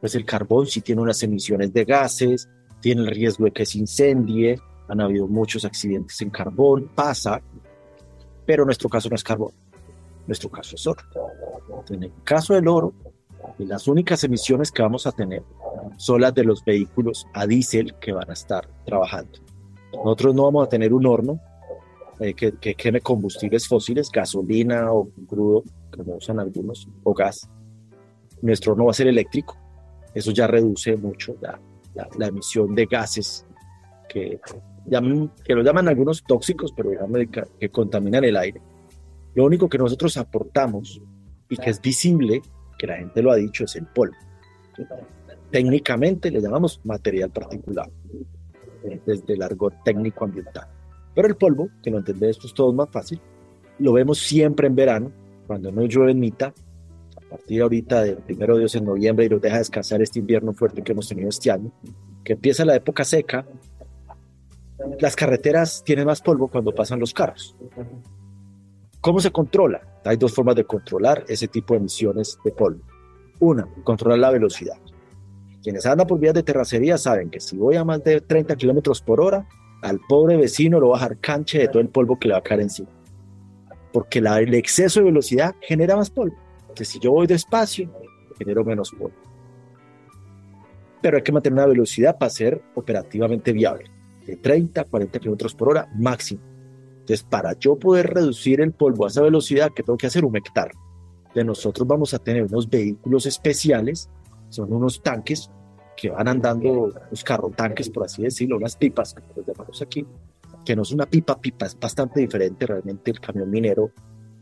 pues el carbón sí tiene unas emisiones de gases, tiene el riesgo de que se incendie, han habido muchos accidentes en carbón, pasa, pero nuestro caso no es carbón, nuestro caso es oro. En el caso del oro, las únicas emisiones que vamos a tener son las de los vehículos a diésel que van a estar trabajando. Nosotros no vamos a tener un horno eh, que, que queme combustibles fósiles, gasolina o crudo, como usan algunos, o gas. Nuestro horno va a ser eléctrico. Eso ya reduce mucho la, la, emisión de gases que, llaman, lo llaman algunos tóxicos, pero que, que contaminan el aire. Lo único que nosotros aportamos y que es visible, que la gente lo ha dicho, es el polvo. Técnicamente le llamamos material particular, eh, desde el argot técnico ambiental. Pero el polvo, que no entendemos esto es todo más fácil, lo vemos siempre en verano, cuando no llueve en mitad, partir ahorita del primero de Dios en noviembre y nos deja descansar este invierno fuerte que hemos tenido este año, que empieza la época seca, las carreteras tienen más polvo cuando pasan los carros. ¿Cómo se controla? Hay dos formas de controlar ese tipo de emisiones de polvo. Una, controlar la velocidad. Quienes andan por vías de terracería saben que si voy a más de 30 kilómetros por hora, al pobre vecino lo va a dejar canche de todo el polvo que le va a caer encima. Porque el exceso de velocidad genera más polvo que si yo voy despacio, genero menos polvo. Pero hay que mantener una velocidad para ser operativamente viable, de 30 a 40 kilómetros por hora máximo. Entonces, para yo poder reducir el polvo a esa velocidad, ¿qué tengo que hacer? Humectar. De nosotros vamos a tener unos vehículos especiales, son unos tanques que van andando, los carro tanques, por así decirlo, unas pipas, como los llamamos aquí, que no es una pipa, pipa, es bastante diferente realmente el camión minero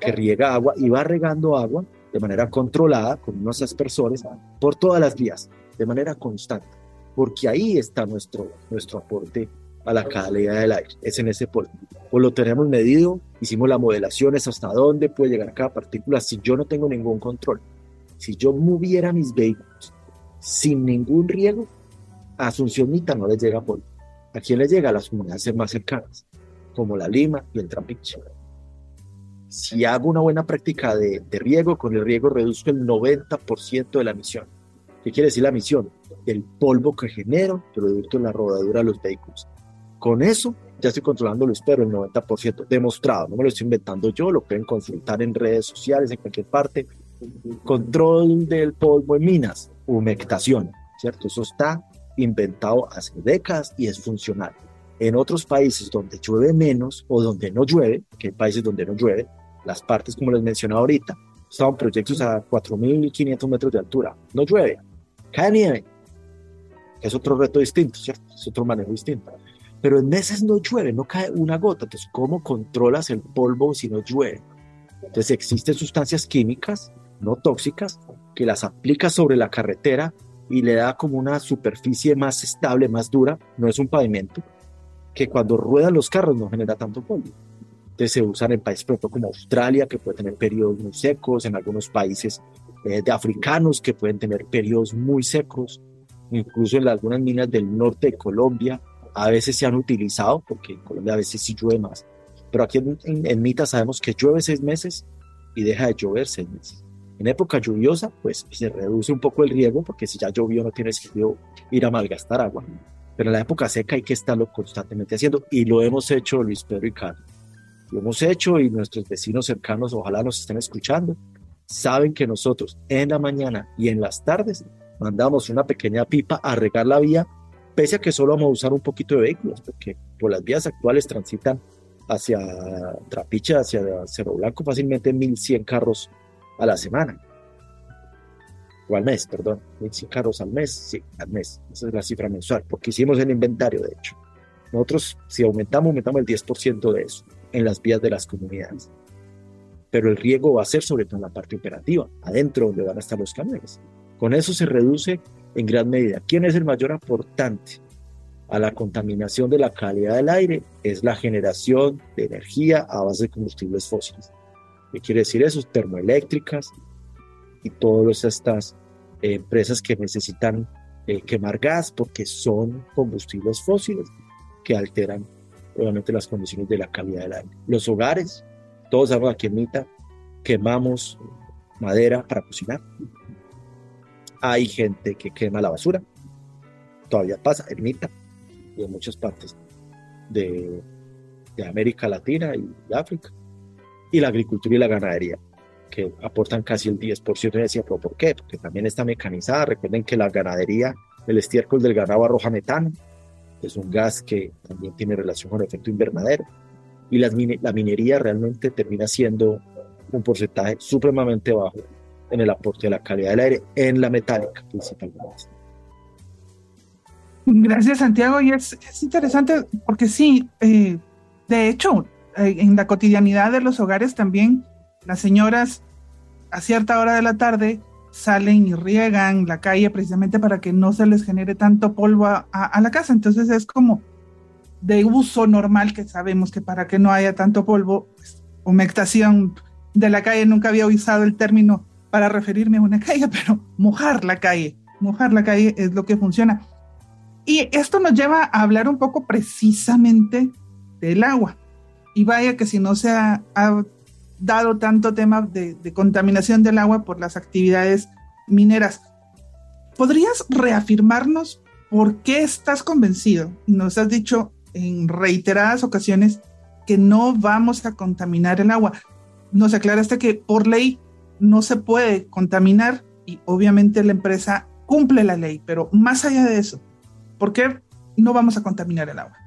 que riega agua y va regando agua de manera controlada con unos aspersores por todas las vías, de manera constante, porque ahí está nuestro, nuestro aporte a la calidad del aire, es en ese polvo. Pues lo tenemos medido, hicimos las modelaciones hasta dónde puede llegar cada partícula si yo no tengo ningún control. Si yo moviera mis vehículos sin ningún riego, a Asunción Mita no les llega polvo. ¿A quién le llega? A las comunidades más cercanas, como la Lima y el Trampiche si hago una buena práctica de, riego, con el riego reduzco el 90% de la emisión. ¿Qué quiere decir la emisión? El polvo que genero producto de la rodadura de los vehículos. Con eso ya estoy controlando, lo espero, el 90%. Demostrado, no me lo estoy inventando yo, lo pueden consultar en redes sociales, en cualquier parte. Control del polvo en minas, humectación, ¿cierto? Eso está inventado hace décadas y es funcional. En otros países donde llueve menos o donde no llueve, que hay países donde no llueve, las partes, como les mencionaba ahorita, estaban proyectos a 4.500 metros de altura. No llueve, cae nieve. Es otro reto distinto, ¿cierto? Es otro manejo distinto. Pero en meses no llueve, no cae una gota. Entonces, ¿cómo controlas el polvo si no llueve? Entonces, existen sustancias químicas no tóxicas que las aplicas sobre la carretera y le da como una superficie más estable, más dura. No es un pavimento, que cuando ruedan los carros no genera tanto polvo. Entonces se usan en países como Australia, que puede tener periodos muy secos, en algunos países eh, de africanos que pueden tener periodos muy secos, incluso en algunas minas del norte de Colombia, a veces se han utilizado, porque en Colombia a veces sí llueve más, pero aquí en, en, Mita sabemos que llueve seis meses y deja de llover seis meses. En época lluviosa, pues se reduce un poco el riego, porque si ya llovió no tiene sentido ir a malgastar agua. Pero en la época seca hay que estarlo constantemente haciendo y lo hemos hecho Luis Pedro y Carlos. Lo hemos hecho y nuestros vecinos cercanos ojalá nos estén escuchando. Saben que nosotros en la mañana y en las tardes mandamos una pequeña pipa a regar la vía, pese a que solo vamos a usar un poquito de vehículos, porque por las vías actuales transitan hacia Trapiche, hacia Cerro Blanco, fácilmente 1.100 carros a la semana. O al mes, perdón. 1.100 carros al mes, sí, al mes. Esa es la cifra mensual, porque hicimos el inventario, de hecho. Nosotros, si aumentamos, aumentamos el 10% de eso en las vías de las comunidades. Pero el riego va a ser sobre todo en la parte operativa, adentro donde van a estar los camiones. Con eso se reduce en gran medida. ¿Quién es el mayor aportante a la contaminación de la calidad del aire? Es la generación de energía a base de combustibles fósiles. ¿Qué quiere decir eso? Termoeléctricas y todas estas eh, empresas que necesitan eh, quemar gas porque son combustibles fósiles que alteran obviamente las condiciones de la calidad del aire. Los hogares, todos sabemos aquí en Mita, quemamos madera para cocinar hay gente que quema la basura. Todavía pasa, ermita y en muchas partes de, América Latina y África. Y la agricultura y la ganadería, que aportan casi el 10%. Y decía, ¿pero por qué? Porque también está mecanizada. Recuerden que la ganadería, el estiércol del ganado arroja metano, es un gas que también tiene relación con el efecto invernadero. Y la minería realmente termina siendo un porcentaje supremamente bajo en el aporte de la calidad del aire en la metálica principalmente. Gracias Santiago y es, es interesante porque sí, eh, de hecho, eh, en la cotidianidad de los hogares también las señoras a cierta hora de la tarde salen y riegan la calle precisamente para que no se les genere tanto polvo a, a, la casa. Entonces es como de uso normal que sabemos que para que no haya tanto polvo, pues, humectación de la calle, nunca había usado el término para referirme a una calle, pero mojar la calle, mojar la calle es lo que funciona. Y esto nos lleva a hablar un poco precisamente del agua. Y vaya que si no se ha, dado tanto tema de, contaminación del agua por las actividades mineras, ¿podrías reafirmarnos por qué estás convencido? Nos has dicho en reiteradas ocasiones que no vamos a contaminar el agua. Nos aclaraste que por ley no se puede contaminar y obviamente la empresa cumple la ley, pero más allá de eso, ¿por qué no vamos a contaminar el agua?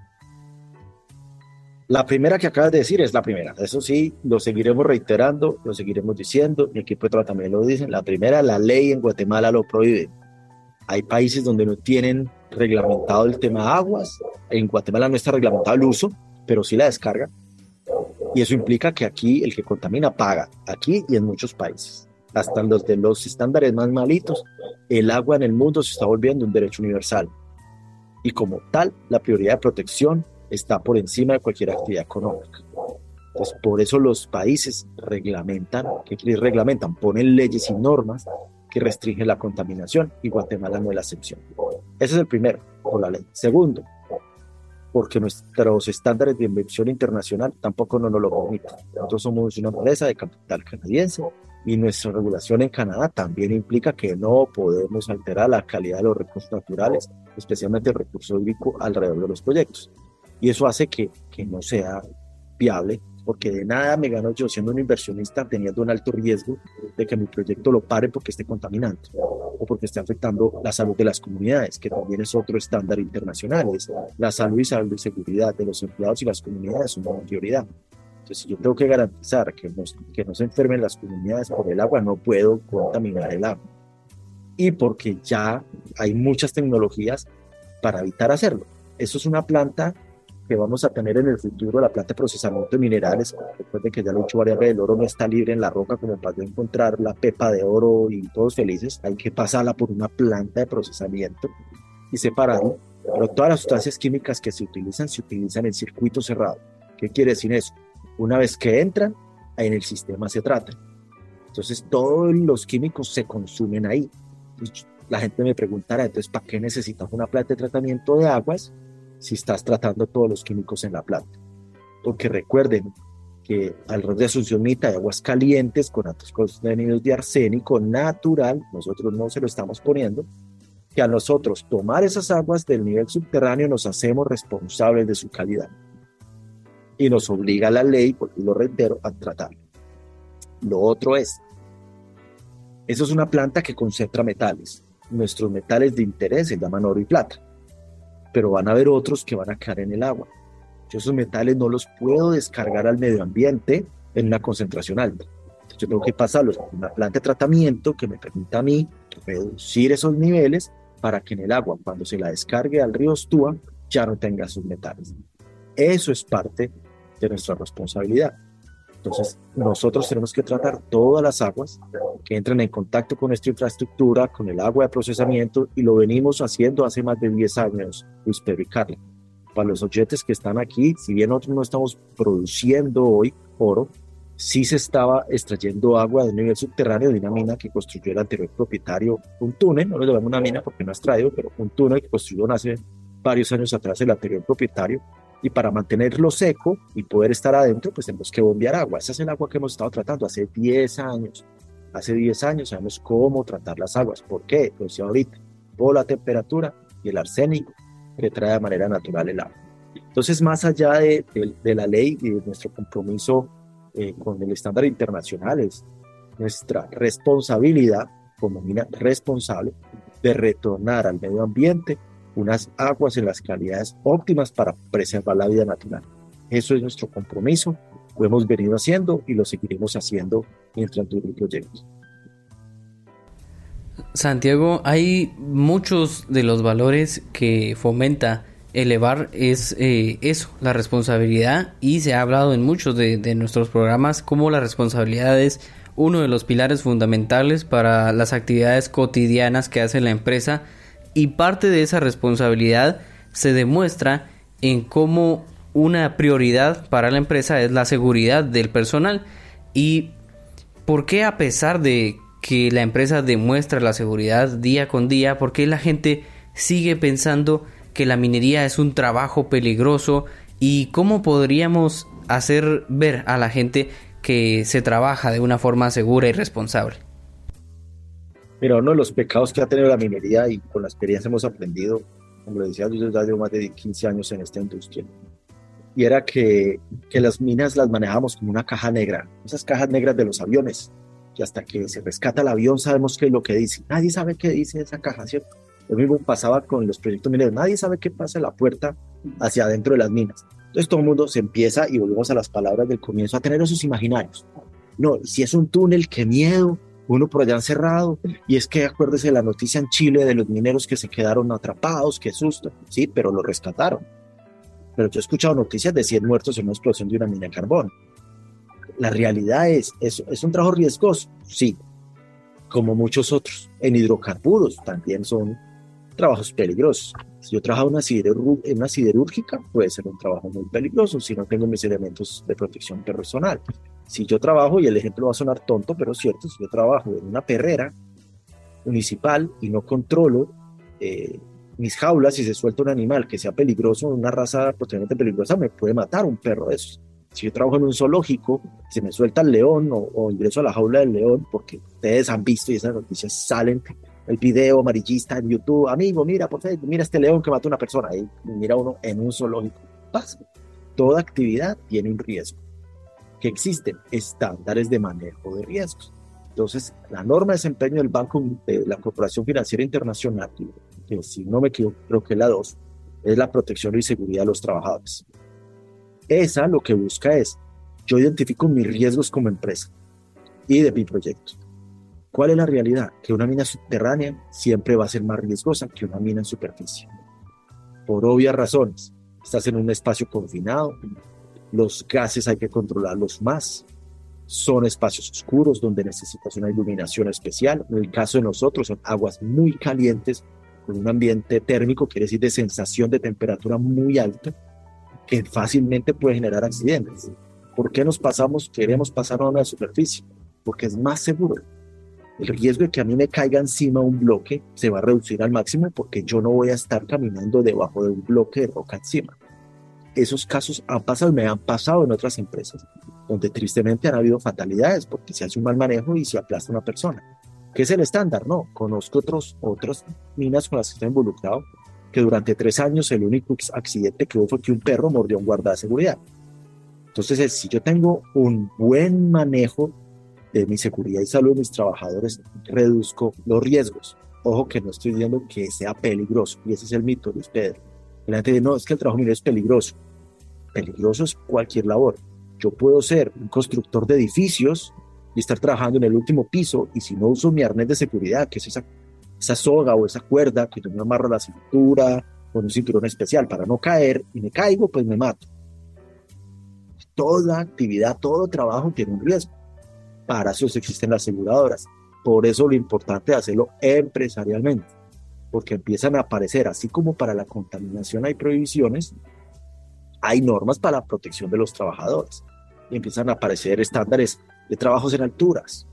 La primera que acabas de decir es la primera. Eso sí, lo seguiremos reiterando, lo seguiremos diciendo. Mi equipo de trabajo también lo dice. La primera, la ley en Guatemala lo prohíbe. Hay países donde no tienen reglamentado el tema aguas. En Guatemala no está reglamentado el uso, pero sí la descarga. Y eso implica que aquí el que contamina paga, aquí y en muchos países. Hasta los de los estándares más malitos, el agua en el mundo se está volviendo un derecho universal. Y como tal, la prioridad de protección está por encima de cualquier actividad económica. Entonces, por eso los países reglamentan, ¿qué reglamentan? Ponen leyes y normas que restringen la contaminación y Guatemala no es la excepción. Ese es el primero, por la ley. Segundo, porque nuestros estándares de inversión internacional tampoco nos lo permiten. Nosotros somos una empresa de capital canadiense y nuestra regulación en Canadá también implica que no podemos alterar la calidad de los recursos naturales, especialmente el recurso hídrico alrededor de los proyectos. Y eso hace que, que no sea viable porque de nada me gano yo siendo un inversionista teniendo un alto riesgo de que mi proyecto lo pare porque esté contaminando o porque esté afectando la salud de las comunidades, que también es otro estándar internacional. la salud y salud y seguridad de los empleados y las comunidades son una prioridad. Entonces, yo tengo que garantizar que no, que no se enfermen las comunidades por el agua, no puedo contaminar el agua. Y porque ya hay muchas tecnologías para evitar hacerlo. Eso es una planta que vamos a tener en el futuro la planta de procesamiento de minerales. Recuerden que ya lo he dicho varias veces, el oro no está libre en la roca como para yo encontrar la pepa de oro y todos felices. Hay que pasarla por una planta de procesamiento y separarlo. Pero todas las sustancias químicas que se utilizan, se utilizan en circuito cerrado. ¿Qué quiere decir eso? Una vez que entran, en el sistema se tratan. Entonces todos los químicos se consumen ahí. La gente me preguntará, entonces, ¿para qué necesitas una planta de tratamiento de aguas si estás tratando todos los químicos en la planta. Porque recuerden que alrededor de Asunción Mita hay aguas calientes con altos contenidos de arsénico natural, nosotros no se lo estamos poniendo, que a nosotros tomar esas aguas del nivel subterráneo nos hacemos responsables de su calidad. Y nos obliga la ley, por lo reitero, a tratarlo. Lo otro es, eso es una planta que concentra metales. Nuestros metales de interés se llaman oro y plata, pero van a haber otros que van a caer en el agua. Yo esos metales no los puedo descargar al medio ambiente en una concentración alta. yo tengo que pasarlos a una planta de tratamiento que me permita a mí reducir esos niveles para que en el agua, cuando se la descargue al río Stúa, ya no tenga esos metales. Eso es parte de nuestra responsabilidad. Entonces, nosotros tenemos que tratar todas las aguas que entran en contacto con nuestra infraestructura, con el agua de procesamiento, y lo venimos haciendo hace más de 10 años, Luis Pedro y Carla. Para los oyentes que están aquí, si bien nosotros no estamos produciendo hoy oro, sí se estaba extrayendo agua de nivel subterráneo de una mina que construyó el anterior propietario, un túnel, no lo llamamos una mina porque no ha extraído, pero un túnel que construyó hace varios años atrás el anterior propietario, y para mantenerlo seco y poder estar adentro, pues tenemos que bombear agua. Esa es el agua que hemos estado tratando hace 10 años. Hace 10 años sabemos cómo tratar las aguas. ¿Por qué? Lo decía ahorita, por la temperatura y el arsénico que trae de manera natural el agua. Entonces, más allá de, de, la ley y de nuestro compromiso eh, con el estándar internacional, es nuestra responsabilidad como mina responsable de retornar al medio ambiente unas aguas en las calidades óptimas para preservar la vida natural. Eso es nuestro compromiso, lo hemos venido haciendo y lo seguiremos haciendo mientras dure el proyecto. Santiago, hay muchos de los valores que fomenta elevar es eh, eso, la responsabilidad y se ha hablado en muchos de, de nuestros programas como la responsabilidad es uno de los pilares fundamentales para las actividades cotidianas que hace la empresa y parte de esa responsabilidad se demuestra en cómo una prioridad para la empresa es la seguridad del personal y por qué a pesar de que la empresa demuestra la seguridad día con día, por qué la gente sigue pensando que la minería es un trabajo peligroso y cómo podríamos hacer ver a la gente que se trabaja de una forma segura y responsable. Mira, uno de los pecados que ha tenido la minería y con la experiencia hemos aprendido, como lo decía, yo ya llevo más de 15 años en esta industria, y era que, que las minas las manejamos como una caja negra, esas cajas negras de los aviones, y hasta que se rescata el avión sabemos qué es lo que dice. Nadie sabe qué dice esa caja, ¿cierto? Lo mismo pasaba con los proyectos mineros, nadie sabe qué pasa en la puerta hacia adentro de las minas. Entonces todo el mundo se empieza, y volvemos a las palabras del comienzo, a tener esos imaginarios. No, si es un túnel, qué miedo, uno por allá encerrado. Y es que acuérdese la noticia en Chile de los mineros que se quedaron atrapados, qué susto. Sí, pero lo rescataron. Pero yo he escuchado noticias de 100 muertos en una explosión de una mina de carbón. La realidad es, es, es un trabajo riesgoso, sí, como muchos otros. En hidrocarburos también son trabajos peligrosos. Si yo trabajo en una, en una siderúrgica, puede ser un trabajo muy peligroso si no tengo mis elementos de protección personal. Si yo trabajo, y el ejemplo va a sonar tonto, pero es cierto, si yo trabajo en una perrera municipal y no controlo eh, mis jaulas y se suelta un animal que sea peligroso, una raza potencialmente peligrosa, me puede matar un perro de esos. Si yo trabajo en un zoológico, se me suelta el león o, ingreso a la jaula del león, porque ustedes han visto y esas noticias salen, el video amarillista en YouTube, amigo, mira, por favor, mira este león que mató a una persona, y mira uno en un zoológico. Pasa. Toda actividad tiene un riesgo que existen estándares de manejo de riesgos. Entonces, la norma de desempeño del Banco de la Corporación Financiera Internacional, que si no me equivoco, creo que es la 2, es la protección y seguridad de los trabajadores. Esa lo que busca es, yo identifico mis riesgos como empresa y de mi proyecto. ¿Cuál es la realidad? Que una mina subterránea siempre va a ser más riesgosa que una mina en superficie. Por obvias razones. Estás en un espacio confinado, los gases hay que controlarlos más. Son espacios oscuros donde necesitas una iluminación especial. En el caso de nosotros son aguas muy calientes con un ambiente térmico, quiere decir de sensación de temperatura muy alta, que fácilmente puede generar accidentes. ¿Por qué nos pasamos, queremos pasar a una superficie? Porque es más seguro. el riesgo de que a mí me caiga encima un bloque se va a reducir al máximo porque yo no voy a estar caminando debajo de un bloque de roca encima. Esos casos han pasado y me han pasado en otras empresas, donde tristemente han habido fatalidades porque se hace un mal manejo y se aplasta una persona. ¿Qué es el estándar? No, conozco otros, otras minas con las que estoy involucrado que durante tres años el único accidente que hubo fue que un perro mordió a un guarda de seguridad. Entonces, si yo tengo un buen manejo de mi seguridad y salud de mis trabajadores, reduzco los riesgos. Ojo que no estoy diciendo que sea peligroso, y ese es el mito, Luis Pedro. La gente dice, no, es que el trabajo mío es peligroso. Peligroso es cualquier labor. Yo puedo ser un constructor de edificios y estar trabajando en el último piso, y si no uso mi arnés de seguridad, que es esa, esa soga o esa cuerda que yo me amarro a la cintura con un cinturón especial para no caer y me caigo, pues me mato. Toda actividad, todo trabajo tiene un riesgo. Para eso existen las aseguradoras. Por eso lo importante es hacerlo empresarialmente, porque empiezan a aparecer, así como para la contaminación hay prohibiciones, hay normas para la protección de los trabajadores. Y empiezan a aparecer estándares de trabajos en alturas,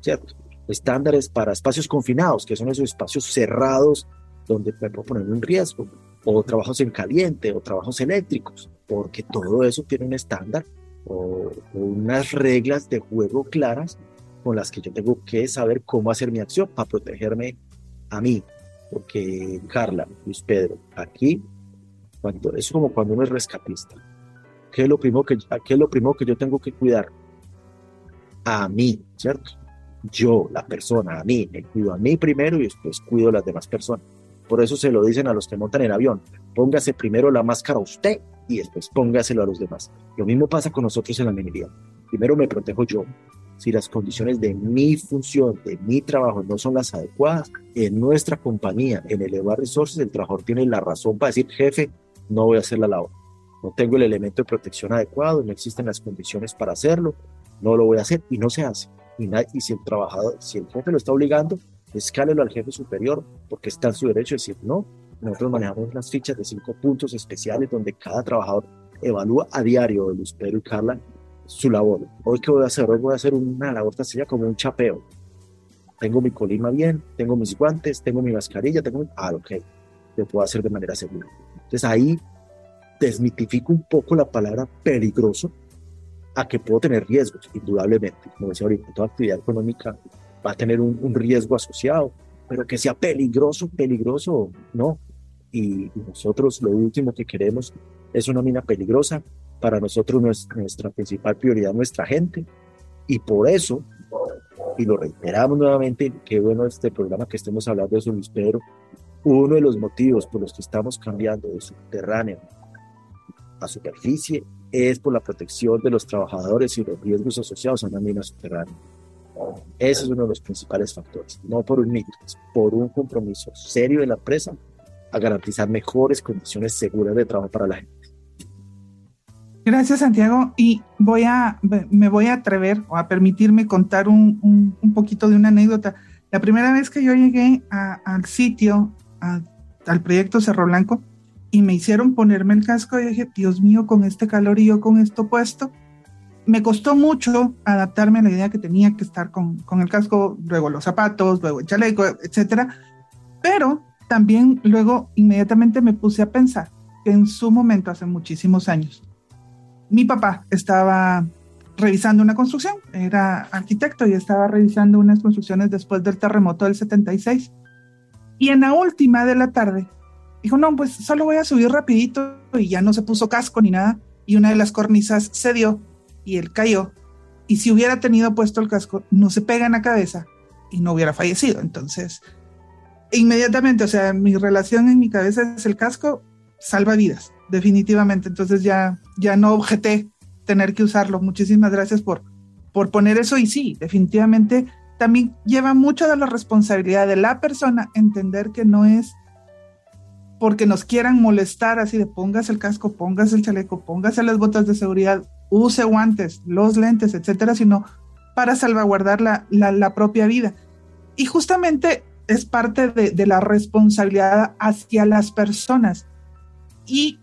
¿cierto? Estándares para espacios confinados, que son esos espacios cerrados donde me puedo poner un riesgo, o trabajos en caliente, o trabajos eléctricos, porque todo eso tiene un estándar o, unas reglas de juego claras con las que yo tengo que saber cómo hacer mi acción para protegerme a mí. Porque, Carla, Luis Pedro, aquí cuando, es como cuando uno es rescatista. ¿Qué es, lo primero que, ¿Qué es lo primero que yo tengo que cuidar? A mí, ¿cierto? Yo, la persona, a mí, me cuido a mí primero y después cuido a las demás personas. Por eso se lo dicen a los que montan en avión. Póngase primero la máscara a usted y después póngaselo a los demás. Lo mismo pasa con nosotros en la minería. Primero me protejo yo. Si las condiciones de mi función, de mi trabajo no son las adecuadas, en nuestra compañía, en Elevar Resources, el trabajador tiene la razón para decir, jefe, no voy a hacer la labor. No tengo el elemento de protección adecuado, no existen las condiciones para hacerlo, no lo voy a hacer y no se hace. Y, y si el trabajador, si el jefe lo está obligando, escálelo al jefe superior porque está en su derecho de decir no, nosotros manejamos unas fichas de cinco puntos especiales donde cada trabajador evalúa a diario, Luis Pedro y Carla, su labor. Hoy, ¿qué voy a hacer? Hoy voy a hacer una labor tan sencilla como un chapeo. Tengo mi colima bien, tengo mis guantes, tengo mi mascarilla, tengo... Ah, ok, lo puedo hacer de manera segura. Entonces ahí desmitifico un poco la palabra peligroso a que puedo tener riesgos, indudablemente. Como decía ahorita, toda actividad económica va a tener un, un riesgo asociado, pero que sea peligroso, peligroso, no y, nosotros lo último que queremos es una mina peligrosa. Para nosotros nuestra, nuestra principal prioridad nuestra gente y por eso, y lo reiteramos nuevamente, qué bueno este programa que estemos hablando de eso, Luis Pedro, uno de los motivos por los que estamos cambiando de subterráneo a superficie es por la protección de los trabajadores y los riesgos asociados a una mina subterránea. Ese es uno de los principales factores, no por un mito, por un compromiso serio de la empresa a garantizar mejores condiciones seguras de trabajo para la gente. Gracias, Santiago. Y voy a, me voy a atrever o a permitirme contar un, un, poquito de una anécdota. La primera vez que yo llegué al sitio, al proyecto Cerro Blanco, y me hicieron ponerme el casco, y dije, Dios mío, con este calor y yo con esto puesto, me costó mucho adaptarme a la idea que tenía que estar con, con el casco, luego los zapatos, luego el chaleco, etcétera. Pero también luego inmediatamente me puse a pensar que en su momento, hace muchísimos años, mi papá estaba revisando una construcción, era arquitecto y estaba revisando unas construcciones después del terremoto del 76. Y en la última de la tarde, dijo, no, pues solo voy a subir rapidito y ya no se puso casco ni nada. Y una de las cornisas cedió y él cayó. Y si hubiera tenido puesto el casco, no se pega en la cabeza y no hubiera fallecido. Entonces, inmediatamente, o sea, mi relación en mi cabeza es el casco salva vidas, definitivamente. Entonces ya, ya no objeté tener que usarlo. Muchísimas gracias por, por poner eso y sí, definitivamente también lleva mucho de la responsabilidad de la persona entender que no es porque nos quieran molestar así de pongas el casco, pongas el chaleco, póngase las botas de seguridad, use guantes, los lentes, etcétera, sino para salvaguardar la, la, la propia vida. Y justamente es parte de, la responsabilidad hacia las personas. Y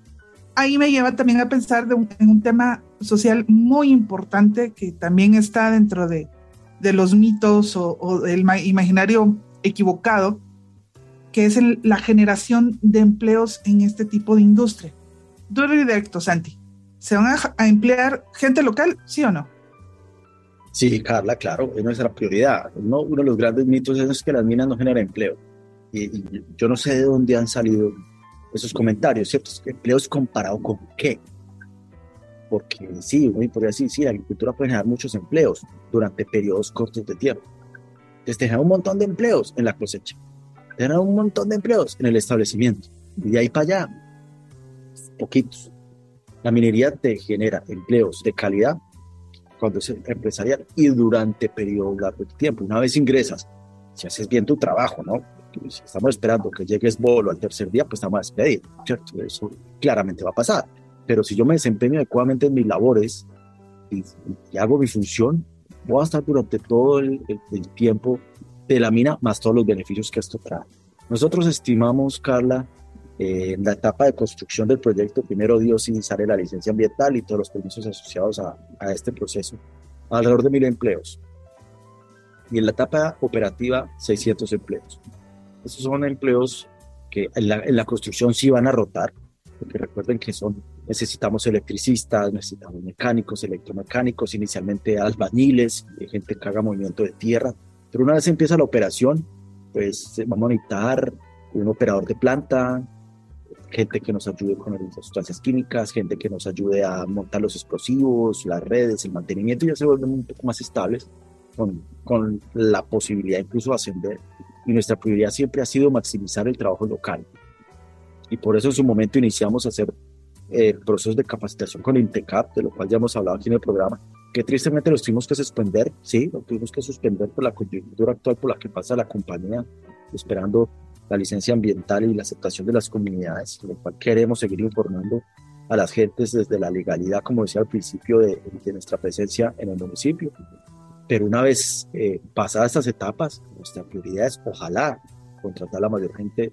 ahí me lleva también a pensar en un tema social muy importante que también está dentro de, de los mitos o, del imaginario equivocado, que es la generación de empleos en este tipo de industria. Duro y directo, Santi. ¿Se van a, emplear gente local, sí o no? Sí, Carla, claro, es nuestra prioridad. Uno, uno de los grandes mitos es que las minas no generan empleo. Y, yo no sé de dónde han salido esos comentarios, ¿cierto? ¿Empleos comparado con qué? Porque sí, uno podría decir, sí, la agricultura puede generar muchos empleos durante periodos cortos de tiempo. Entonces te genera un montón de empleos en la cosecha, te genera un montón de empleos en el establecimiento. Y de ahí para allá, poquitos. La minería te genera empleos de calidad cuando es empresarial y durante periodos largos de tiempo. Una vez ingresas, si haces bien tu trabajo, ¿no? Si estamos esperando que llegues bolo al tercer día, pues estamos a despedir, ¿cierto? Eso claramente va a pasar. Pero si yo me desempeño adecuadamente en mis labores y, hago mi función, voy a estar durante todo el, tiempo de la mina, más todos los beneficios que esto trae. Nosotros estimamos, Carla, eh, en la etapa de construcción del proyecto, primero Dios y sale la licencia ambiental y todos los permisos asociados a, a, este proceso, alrededor de mil empleos. Y en la etapa operativa, 600 empleos. Estos son empleos que en la, en la construcción sí van a rotar, porque recuerden que son necesitamos electricistas, necesitamos mecánicos, electromecánicos, inicialmente albañiles, gente que haga movimiento de tierra, pero una vez empieza la operación, pues vamos a necesitar un operador de planta, gente que nos ayude con las sustancias químicas, gente que nos ayude a montar los explosivos, las redes, el mantenimiento, ya se vuelven un poco más estables, con, con la posibilidad incluso de ascender. Y nuestra prioridad siempre ha sido maximizar el trabajo local. Y por eso en su momento iniciamos a hacer eh, procesos de capacitación con INTECAP, de lo cual ya hemos hablado aquí en el programa, que tristemente los tuvimos que suspender, sí, lo tuvimos que suspender por la coyuntura actual por la que pasa la compañía, esperando la licencia ambiental y la aceptación de las comunidades, lo cual queremos seguir informando a las gentes desde la legalidad, como decía al principio, de, nuestra presencia en el municipio. Pero una vez eh, pasadas estas etapas, nuestra prioridad es, ojalá, contratar a la mayor gente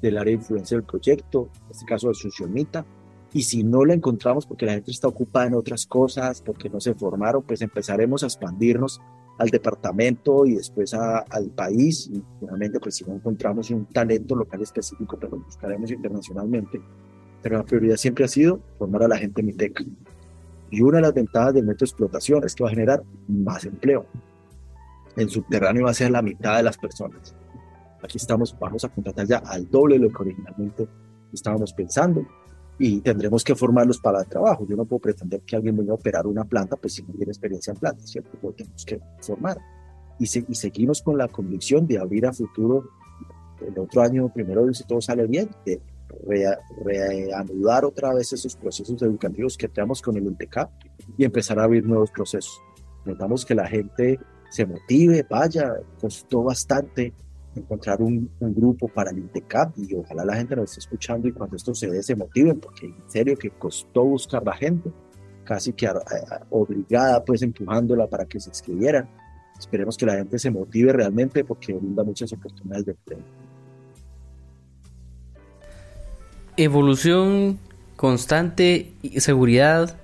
del área de influencia del proyecto, en este caso de Suciomita, y si no la encontramos porque la gente está ocupada en otras cosas, porque no se formaron, pues empezaremos a expandirnos al departamento y después al país. Y finalmente, pues si no encontramos un talento local específico, pero lo buscaremos internacionalmente. Pero la prioridad siempre ha sido formar a la gente miteca. Y una de las ventajas del método de explotación es que va a generar más empleo. En subterráneo va a ser la mitad de las personas. Aquí estamos, vamos a contratar ya al doble de lo que originalmente estábamos pensando y tendremos que formarlos para el trabajo. Yo no puedo pretender que alguien venga a operar una planta, pues si no tiene experiencia en planta, ¿cierto? Lo tenemos que formar. Y, y seguimos con la convicción de abrir a futuro el otro año, primero, si todo sale bien, de reanudar otra vez esos procesos educativos que tenemos con el UNTECAP y empezar a abrir nuevos procesos. Notamos que la gente se motive, vaya, costó bastante encontrar un, grupo para el INTECAP y ojalá la gente nos esté escuchando y cuando esto se dé se motiven, porque en serio que costó buscar la gente, casi que obligada, pues empujándola para que se inscribieran. Esperemos que la gente se motive realmente porque brinda muchas oportunidades de empleo. Evolución constante, seguridad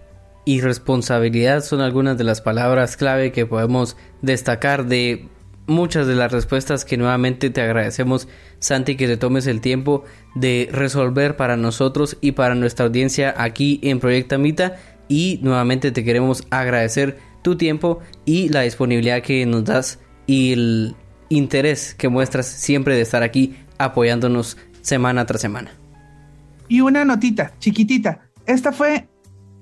y responsabilidad son algunas de las palabras clave que podemos destacar de muchas de las respuestas que nuevamente te agradecemos, Santi, que te tomes el tiempo de resolver para nosotros y para nuestra audiencia aquí en Proyecta Mita. Y nuevamente te queremos agradecer tu tiempo y la disponibilidad que nos das y el interés que muestras siempre de estar aquí apoyándonos semana tras semana. Y una notita chiquitita. Esta fue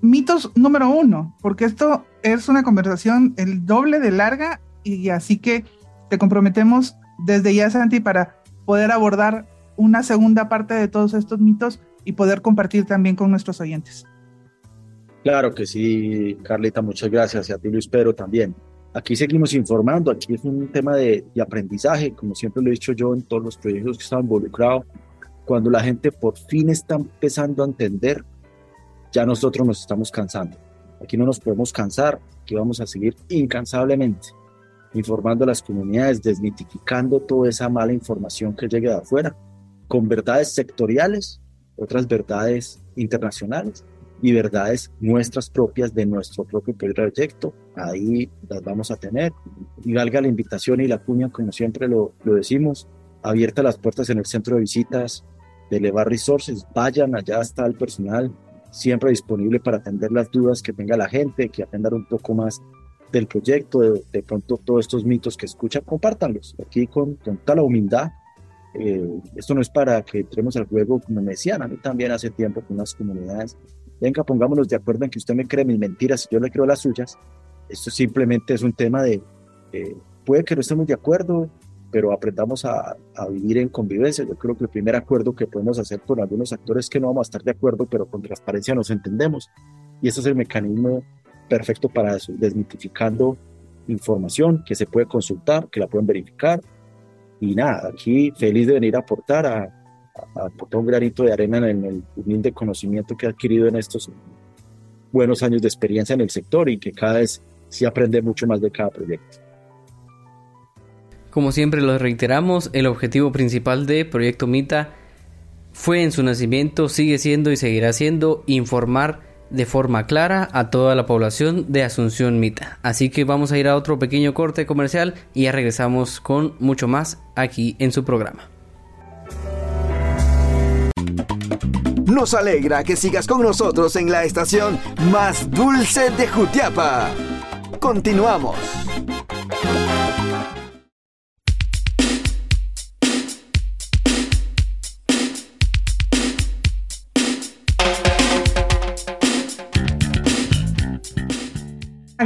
mitos número uno, porque esto es una conversación el doble de larga y así que te comprometemos desde ya, Santi, para poder abordar una segunda parte de todos estos mitos y poder compartir también con nuestros oyentes. Claro que sí, Carlita, muchas gracias. Y a ti, Luis Pedro, también. Aquí seguimos informando, aquí es un tema de, de aprendizaje, como siempre lo he dicho yo en todos los proyectos que están involucrados. Cuando la gente por fin está empezando a entender, ya nosotros nos estamos cansando. Aquí no nos podemos cansar, aquí vamos a seguir incansablemente informando a las comunidades, desmitificando toda esa mala información que llegue de afuera, con verdades sectoriales, otras verdades internacionales, y verdades nuestras propias de nuestro propio proyecto. Ahí las vamos a tener. Y valga la invitación y la cuña, como siempre lo, lo decimos, abiertas las puertas en el centro de visitas de Elevar Resources. Vayan, allá está el personal siempre disponible para atender las dudas que tenga la gente, que atender un poco más del proyecto, de, pronto todos estos mitos que escuchan, compártanlos aquí con, con toda la humildad. Eh, esto no es para que entremos al juego, como me decían a mí también hace tiempo con unas comunidades. Venga, pongámonos de acuerdo en que usted me cree mis mentiras y yo le creo las suyas. Esto simplemente es un tema de, eh, puede que no estemos de acuerdo, pero aprendamos a, a, vivir en convivencia. Yo creo que el primer acuerdo que podemos hacer con algunos actores es que no vamos a estar de acuerdo, pero con transparencia nos entendemos. Y ese es el mecanismo perfecto para desmitificando información que se puede consultar, que la pueden verificar. Y nada, aquí feliz de venir a aportar, a, a aportar un granito de arena en el humilde conocimiento que he adquirido en estos buenos años de experiencia en el sector y que cada vez sí aprende mucho más de cada proyecto. Como siempre lo reiteramos, el objetivo principal de Proyecto Mita fue en su nacimiento, sigue siendo y seguirá siendo informar de forma clara a toda la población de Asunción Mita. Así que vamos a ir a otro pequeño corte comercial y ya regresamos con mucho más aquí en su programa. Nos alegra que sigas con nosotros en la estación más dulce de Jutiapa. Continuamos.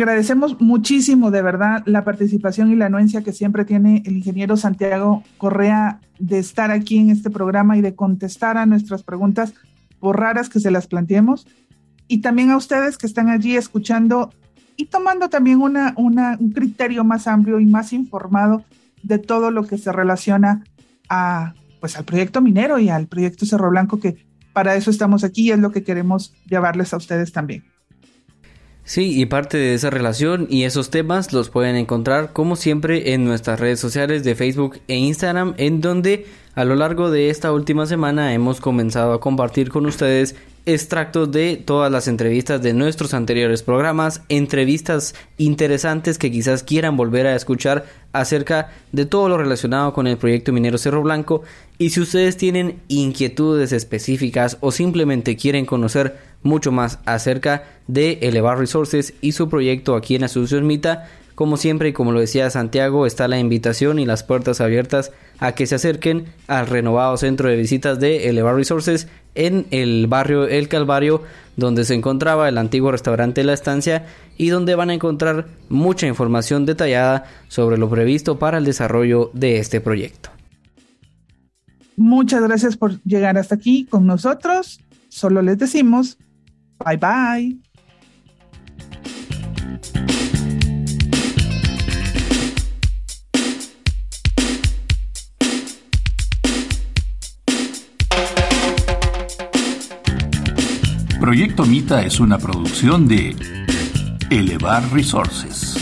Agradecemos muchísimo de verdad la participación y la anuencia que siempre tiene el ingeniero Santiago Correa de estar aquí en este programa y de contestar a nuestras preguntas, por raras que se las planteemos. Y también a ustedes que están allí escuchando y tomando también una, una, un criterio más amplio y más informado de todo lo que se relaciona a, pues, al proyecto minero y al proyecto Cerro Blanco, que para eso estamos aquí y es lo que queremos llevarles a ustedes también. Sí, y parte de esa relación y esos temas los pueden encontrar como siempre en nuestras redes sociales de Facebook e Instagram, en donde a lo largo de esta última semana hemos comenzado a compartir con ustedes extractos de todas las entrevistas de nuestros anteriores programas, entrevistas interesantes que quizás quieran volver a escuchar acerca de todo lo relacionado con el proyecto minero Cerro Blanco. Y si ustedes tienen inquietudes específicas o simplemente quieren conocer mucho más acerca de Elevar Resources y su proyecto aquí en Asunción Mita, como siempre y como lo decía Santiago, está la invitación y las puertas abiertas a que se acerquen al renovado centro de visitas de Elevar Resources en el barrio El Calvario, donde se encontraba el antiguo restaurante La Estancia y donde van a encontrar mucha información detallada sobre lo previsto para el desarrollo de este proyecto. Muchas gracias por llegar hasta aquí con nosotros. Solo les decimos bye bye. Proyecto Mita es una producción de Elevar Resources.